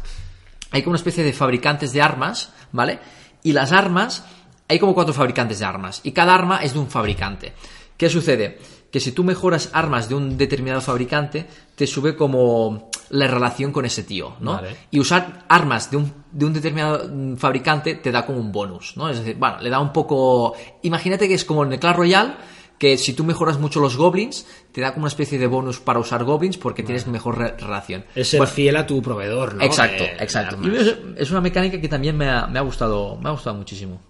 Hay como una especie de fabricantes de armas, ¿vale? Y las armas. Hay como cuatro fabricantes de armas. Y cada arma es de un fabricante. ¿Qué sucede? Que si tú mejoras armas de un determinado fabricante, te sube como la relación con ese tío, ¿no? Vale. Y usar armas de un, de un determinado mm, fabricante te da como un bonus, ¿no? Es decir, bueno, le da un poco... Imagínate que es como en el Clash Royale, que si tú mejoras mucho los goblins, te da como una especie de bonus para usar goblins porque tienes mejor re- relación. Es ser Bueno, fiel a tu proveedor, ¿no? Exacto, de exacto. es una mecánica que también me ha, me ha gustado, me ha gustado muchísimo.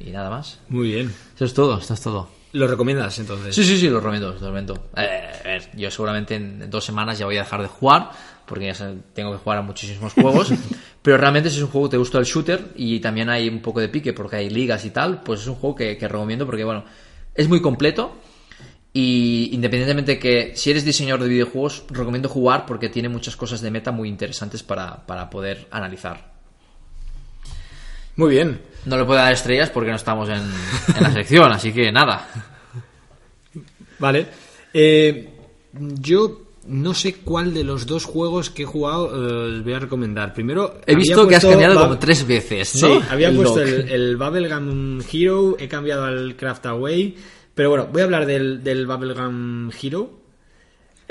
Y nada más. Muy bien. Eso es todo, esto es todo. ¿Lo recomiendas entonces? Sí, sí, sí, lo recomiendo, lo recomiendo. Eh, a ver, yo seguramente en dos semanas ya voy a dejar de jugar, porque ya tengo que jugar a muchísimos juegos, [laughs] pero realmente si es un juego que te gusta el shooter y también hay un poco de pique porque hay ligas y tal, pues es un juego que, que recomiendo porque, bueno, es muy completo y independientemente que si eres diseñador de videojuegos, recomiendo jugar porque tiene muchas cosas de meta muy interesantes para, para poder analizar. Muy bien. No le puedo dar estrellas porque no estamos en, en la sección, así que nada. Vale. Eh, yo no sé cuál de los dos juegos que he jugado eh, os voy a recomendar. Primero, He visto que has cambiado Bab- como tres veces, ¿no? Sí, había El puesto el, el Bubblegum Hero, he cambiado al Craft Away. Pero bueno, voy a hablar del, del Bubblegum Hero.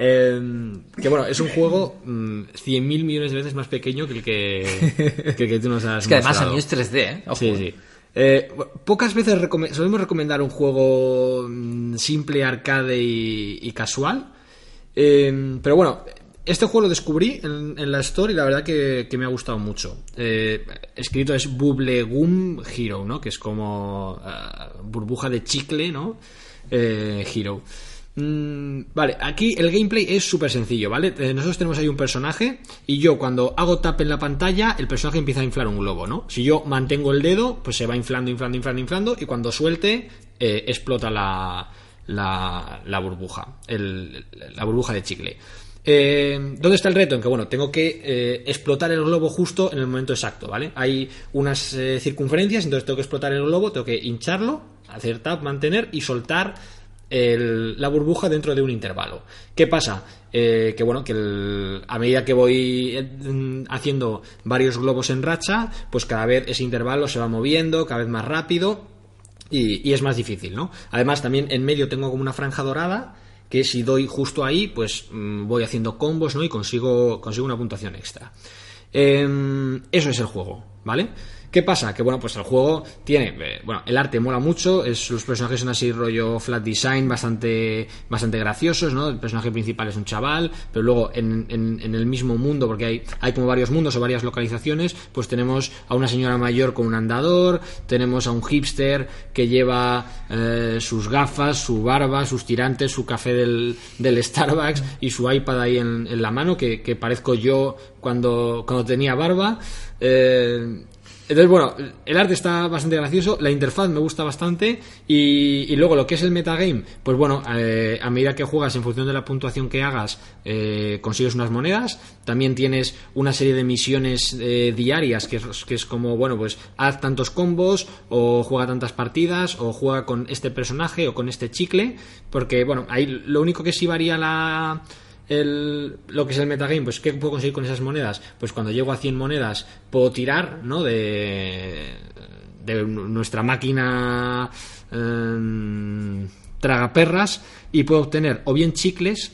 Eh, que bueno, es un juego mm, 100.000 millones de veces más pequeño que el que, [laughs] que, el que tú nos has Es que además a mí es 3D, ¿eh? Ojo, Sí, ¿eh? sí. Eh, bueno, pocas veces solemos recomendar un juego mm, simple, arcade y, y casual. Eh, pero bueno, este juego lo descubrí en, en la Store y la verdad que, que me ha gustado mucho. Eh, escrito es Bubblegum Hero, ¿no? Que es como burbuja de chicle, ¿no? Eh, Hero. Mm, vale, aquí el gameplay es súper sencillo, ¿vale? Eh, nosotros tenemos ahí un personaje y yo cuando hago tap en la pantalla, el personaje empieza a inflar un globo, ¿no? Si yo mantengo el dedo, pues se va inflando, inflando, inflando, inflando y cuando suelte, eh, explota la, la, la burbuja, el- la burbuja de chicle. Eh, ¿Dónde está el reto? En que, bueno, tengo que explotar el globo justo en el momento exacto, ¿vale? Hay unas circunferencias, entonces tengo que explotar el globo, tengo que hincharlo, hacer tap, mantener y soltar la burbuja dentro de un intervalo. ¿Qué pasa? Eh, que bueno, que a medida que voy eh, mm, haciendo varios globos en racha, pues cada vez ese intervalo se va moviendo, cada vez más rápido y, y es más difícil, ¿no? Además, también en medio tengo como una franja dorada que si doy justo ahí, pues mm, voy haciendo combos, ¿no? Y consigo, consigo una puntuación extra. Em, eso es el juego, ¿vale? ¿Qué pasa? Que bueno, pues el juego tiene, eh, bueno, el arte mola mucho, es, los personajes son así rollo flat design, bastante, bastante graciosos, ¿no? El personaje principal es un chaval, pero luego en, en- el mismo mundo, porque hay, hay como varios mundos o varias localizaciones, pues tenemos a una señora mayor con un andador, tenemos a un hipster que lleva eh, sus gafas, su barba, sus tirantes, su café del, del Starbucks y su iPad ahí en, en la mano, que, que parezco yo cuando, cuando tenía barba. Eh, entonces, bueno, el arte está bastante gracioso, la interfaz me gusta bastante y, luego lo que es el metagame, pues bueno, eh, a medida que juegas en función de la puntuación que hagas, eh, consigues unas monedas, también tienes una serie de misiones eh, diarias, que es, que es como, bueno, pues haz tantos combos o juega tantas partidas o juega con este personaje o con este chicle, porque bueno, ahí lo único que sí varía la el, lo que es el metagame, pues ¿qué puedo conseguir con esas monedas? Pues cuando llego a 100 monedas puedo tirar, ¿no? De, de nuestra máquina eh, tragaperras y puedo obtener o bien chicles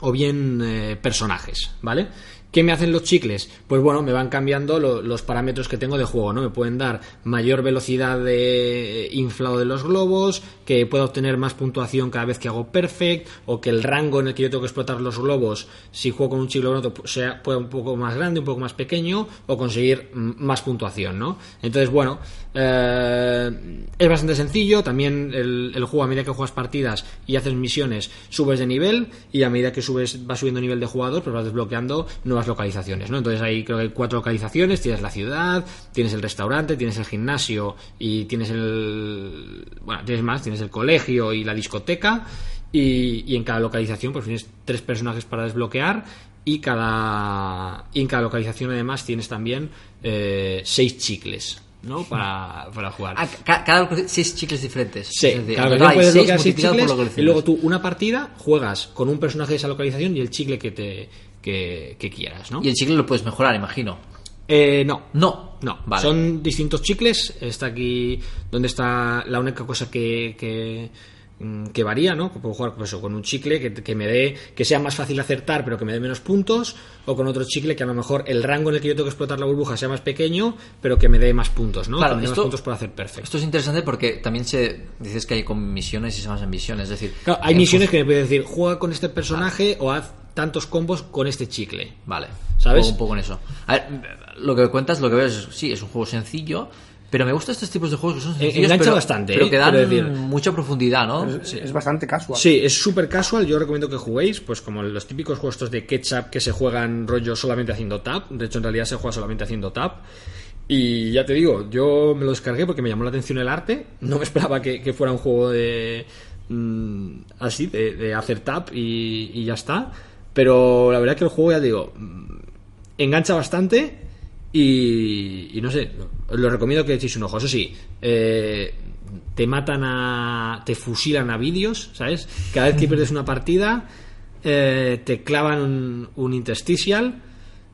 o bien eh, personajes, ¿vale? ¿Qué me hacen los chicles? Pues bueno, me van cambiando lo- los parámetros que tengo de juego, ¿no? Me pueden dar mayor velocidad de inflado de los globos, que pueda obtener más puntuación cada vez que hago perfect, o que el rango en el que yo tengo que explotar los globos, si juego con un chicle o con otro, sea pueda un poco más grande, un poco más pequeño, o conseguir más puntuación, ¿no? Entonces, bueno, eh, es bastante sencillo, también el, juego a medida que juegas partidas y haces misiones, subes de nivel, y a medida que subes, vas subiendo nivel de jugador, pues vas desbloqueando nuevas localizaciones, ¿no? Entonces ahí creo que hay cuatro localizaciones, tienes la ciudad, tienes el restaurante, tienes el gimnasio y tienes el... bueno, tienes más, tienes el colegio y la discoteca, y, y en cada localización pues tienes tres personajes para desbloquear y cada y en cada localización además tienes también eh, seis chicles ¿no? para, para jugar Ah, ca- cada uno seis chicles diferentes. Sí, Es decir, cada puedes bloquear seis chicles y luego tú una partida juegas con un personaje de esa localización y el chicle que te que, que quieras, ¿no? Y el chicle lo puedes mejorar, imagino. Eh, no, No. no, Vale. son distintos chicles. Está aquí donde está la única cosa que, que, que varía, ¿no? Puedo jugar pues, eso, con un chicle que, que me dé, que sea más fácil acertar, pero que me dé menos puntos, o con otro chicle que a lo mejor el rango en el que yo tengo que explotar la burbuja sea más pequeño, pero que me dé más puntos, ¿no? Claro, esto- más puntos por hacer perfecto. Esto es interesante porque también se dices que hay con misiones y se basan misiones. Es decir, Claro, hay misiones fun- que me pueden decir, juega con este personaje o haz tantos combos con este chicle. Vale, ¿Sabes? Juego un poco en eso. A ver, lo que cuentas, lo que veo es, sí, es un juego sencillo, pero me gustan estos tipos de juegos que son sencillos, engancha pero, bastante, pero ¿eh? que dan Quiero decir- mucha profundidad, ¿no? Es, es bastante casual. Sí, es súper casual. Yo recomiendo que juguéis, pues como los típicos juegos estos de ketchup que se juegan rollo solamente haciendo tap. De hecho, en realidad se juega solamente haciendo tap. Y ya te digo, yo me lo descargué porque me llamó la atención el arte. No me [laughs] esperaba que, que fuera un juego de. mm, así, de, de hacer tap y, y ya está. Pero la verdad que el juego, ya te digo, mm, engancha bastante. Y, y no sé, os lo recomiendo que echéis un ojo. Eso sí, eh, te matan a. te fusilan a vídeos, ¿sabes? Cada vez que pierdes una partida, eh, te clavan un, un interstitial.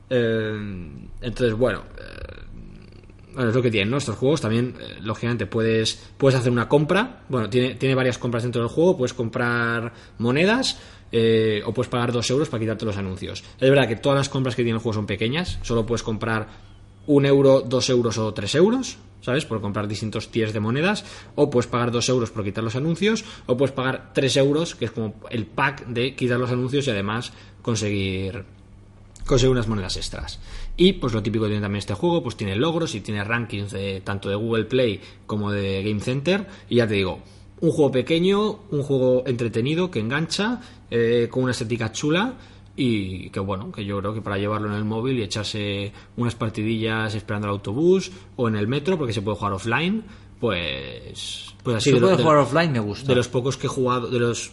eh, entonces, bueno. bueno, es lo que tienen, ¿no? Estos juegos también, lógicamente, puedes, puedes hacer una compra. Bueno, tiene, tiene varias compras dentro del juego. Puedes comprar monedas o puedes pagar dos euros para quitarte los anuncios. Es verdad que todas las compras que tiene el juego son pequeñas. Solo puedes comprar un euro, dos euros o tres euros, ¿sabes? Por comprar distintos tiers de monedas. O puedes pagar dos euros por quitar los anuncios. O puedes pagar tres euros, que es como el pack de quitar los anuncios y además conseguir conseguir unas monedas extras. Y pues lo típico que tiene también este juego, pues tiene logros y tiene rankings de tanto de Google Play como de Game Center. Y ya te digo, un juego pequeño, un juego entretenido que engancha, eh, con una estética chula y que bueno, que yo creo que para llevarlo en el móvil y echarse unas partidillas esperando el autobús o en el metro, porque se puede jugar offline, pues pues así de, lo- puede de- jugar offline me gusta. de los pocos que he jugado, de los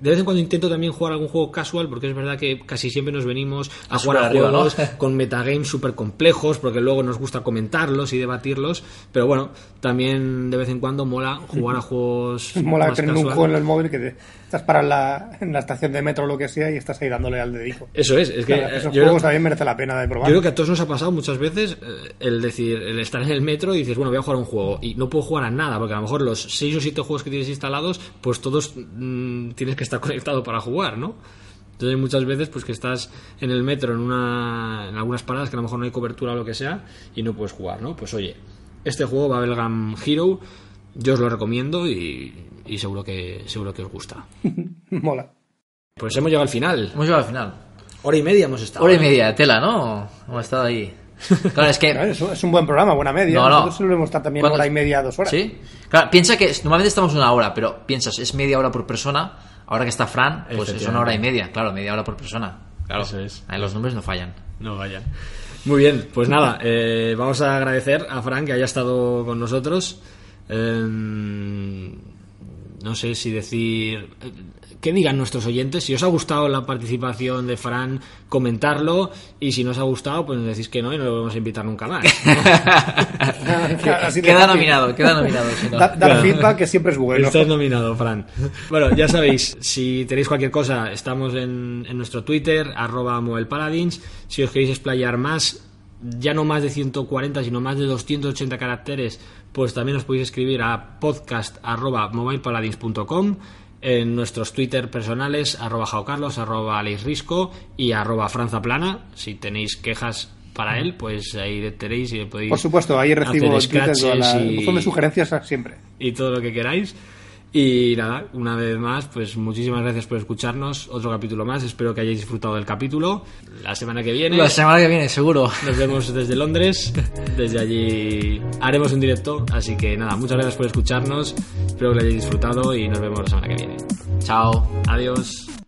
de vez en cuando intento también jugar algún juego casual porque es verdad que casi siempre nos venimos a A jugar a arriba, juegos ¿no? [laughs] con metagames súper complejos porque luego nos gusta comentarlos y debatirlos pero bueno también de vez en cuando mola jugar a [laughs] juegos Mola más tener un juego en el móvil que te- estás para en la, en la estación de metro o lo que sea y estás ahí dándole al dedico. eso es es que Claro, eh, esos yo juegos creo- también merece la pena de probar. Yo creo que a todos nos ha pasado muchas veces eh, el decir, el estar en el metro y dices, bueno, voy a jugar a un juego y no puedo jugar a nada, porque a lo mejor los 6 o 7 juegos que tienes instalados, pues todos mm, tienes que estar [laughs] conectado para jugar, ¿no? Entonces hay muchas veces pues que estás en el metro en una en algunas paradas que a lo mejor no hay cobertura o lo que sea y no puedes jugar, ¿no? Pues oye, este juego Babelgam Hero yo os lo recomiendo y, y seguro que seguro que os gusta. [laughs] Mola. Pues hemos llegado al final. Hemos llegado al final. Hora y media hemos estado. Hora y ¿eh? media de tela, ¿no? Hemos estado ahí. Claro, es que... [laughs] Claro, es, un- buen programa, buena media. No, no. Nosotros solemos estar también ¿Cuánto- hora y media, dos horas. Sí. Claro, piensa que normalmente estamos una hora, pero piensas, es media hora por persona. Ahora que está Fran, pues es una hora y media. Claro, media hora por persona. Claro. Eso es. Ahí los números no fallan. No vayan. Muy bien, pues nada, eh, vamos a agradecer a Frank que haya estado con nosotros. Eh, no sé si decir. eh, ¿Qué digan nuestros oyentes? Si os ha gustado la participación de Fran, comentarlo. Y si no os ha gustado, pues decís que no y no lo vamos a invitar nunca más. [laughs] [laughs] Queda fácil. nominado, queda nominado. si no. Da- feedback que siempre es bueno. Estás nominado, Fran. Bueno, ya sabéis, si tenéis cualquier cosa, estamos en, en nuestro Twitter, arroba Paladins. Si os queréis explayar más, ya no más de 140, sino más de 280 caracteres, pues también os podéis escribir a podcast arroba mobilepaladins.com en nuestros Twitter personales, arroba jaocarlos, arroba aleisrisco y arroba franzaplana. Si tenéis quejas para él, pues ahí tenéis y le podéis Por supuesto, ahí recibo hacer scratches y- sugerencias siempre. y todo lo que queráis. Y nada, una vez más, pues muchísimas gracias por escucharnos. Otro capítulo más. Espero que hayáis disfrutado del capítulo. La semana que viene La semana que viene, seguro. nos vemos desde Londres. Desde allí haremos un directo. Así que nada, muchas gracias por escucharnos. Espero que lo hayáis disfrutado y nos vemos la semana que viene. Chao. Adiós.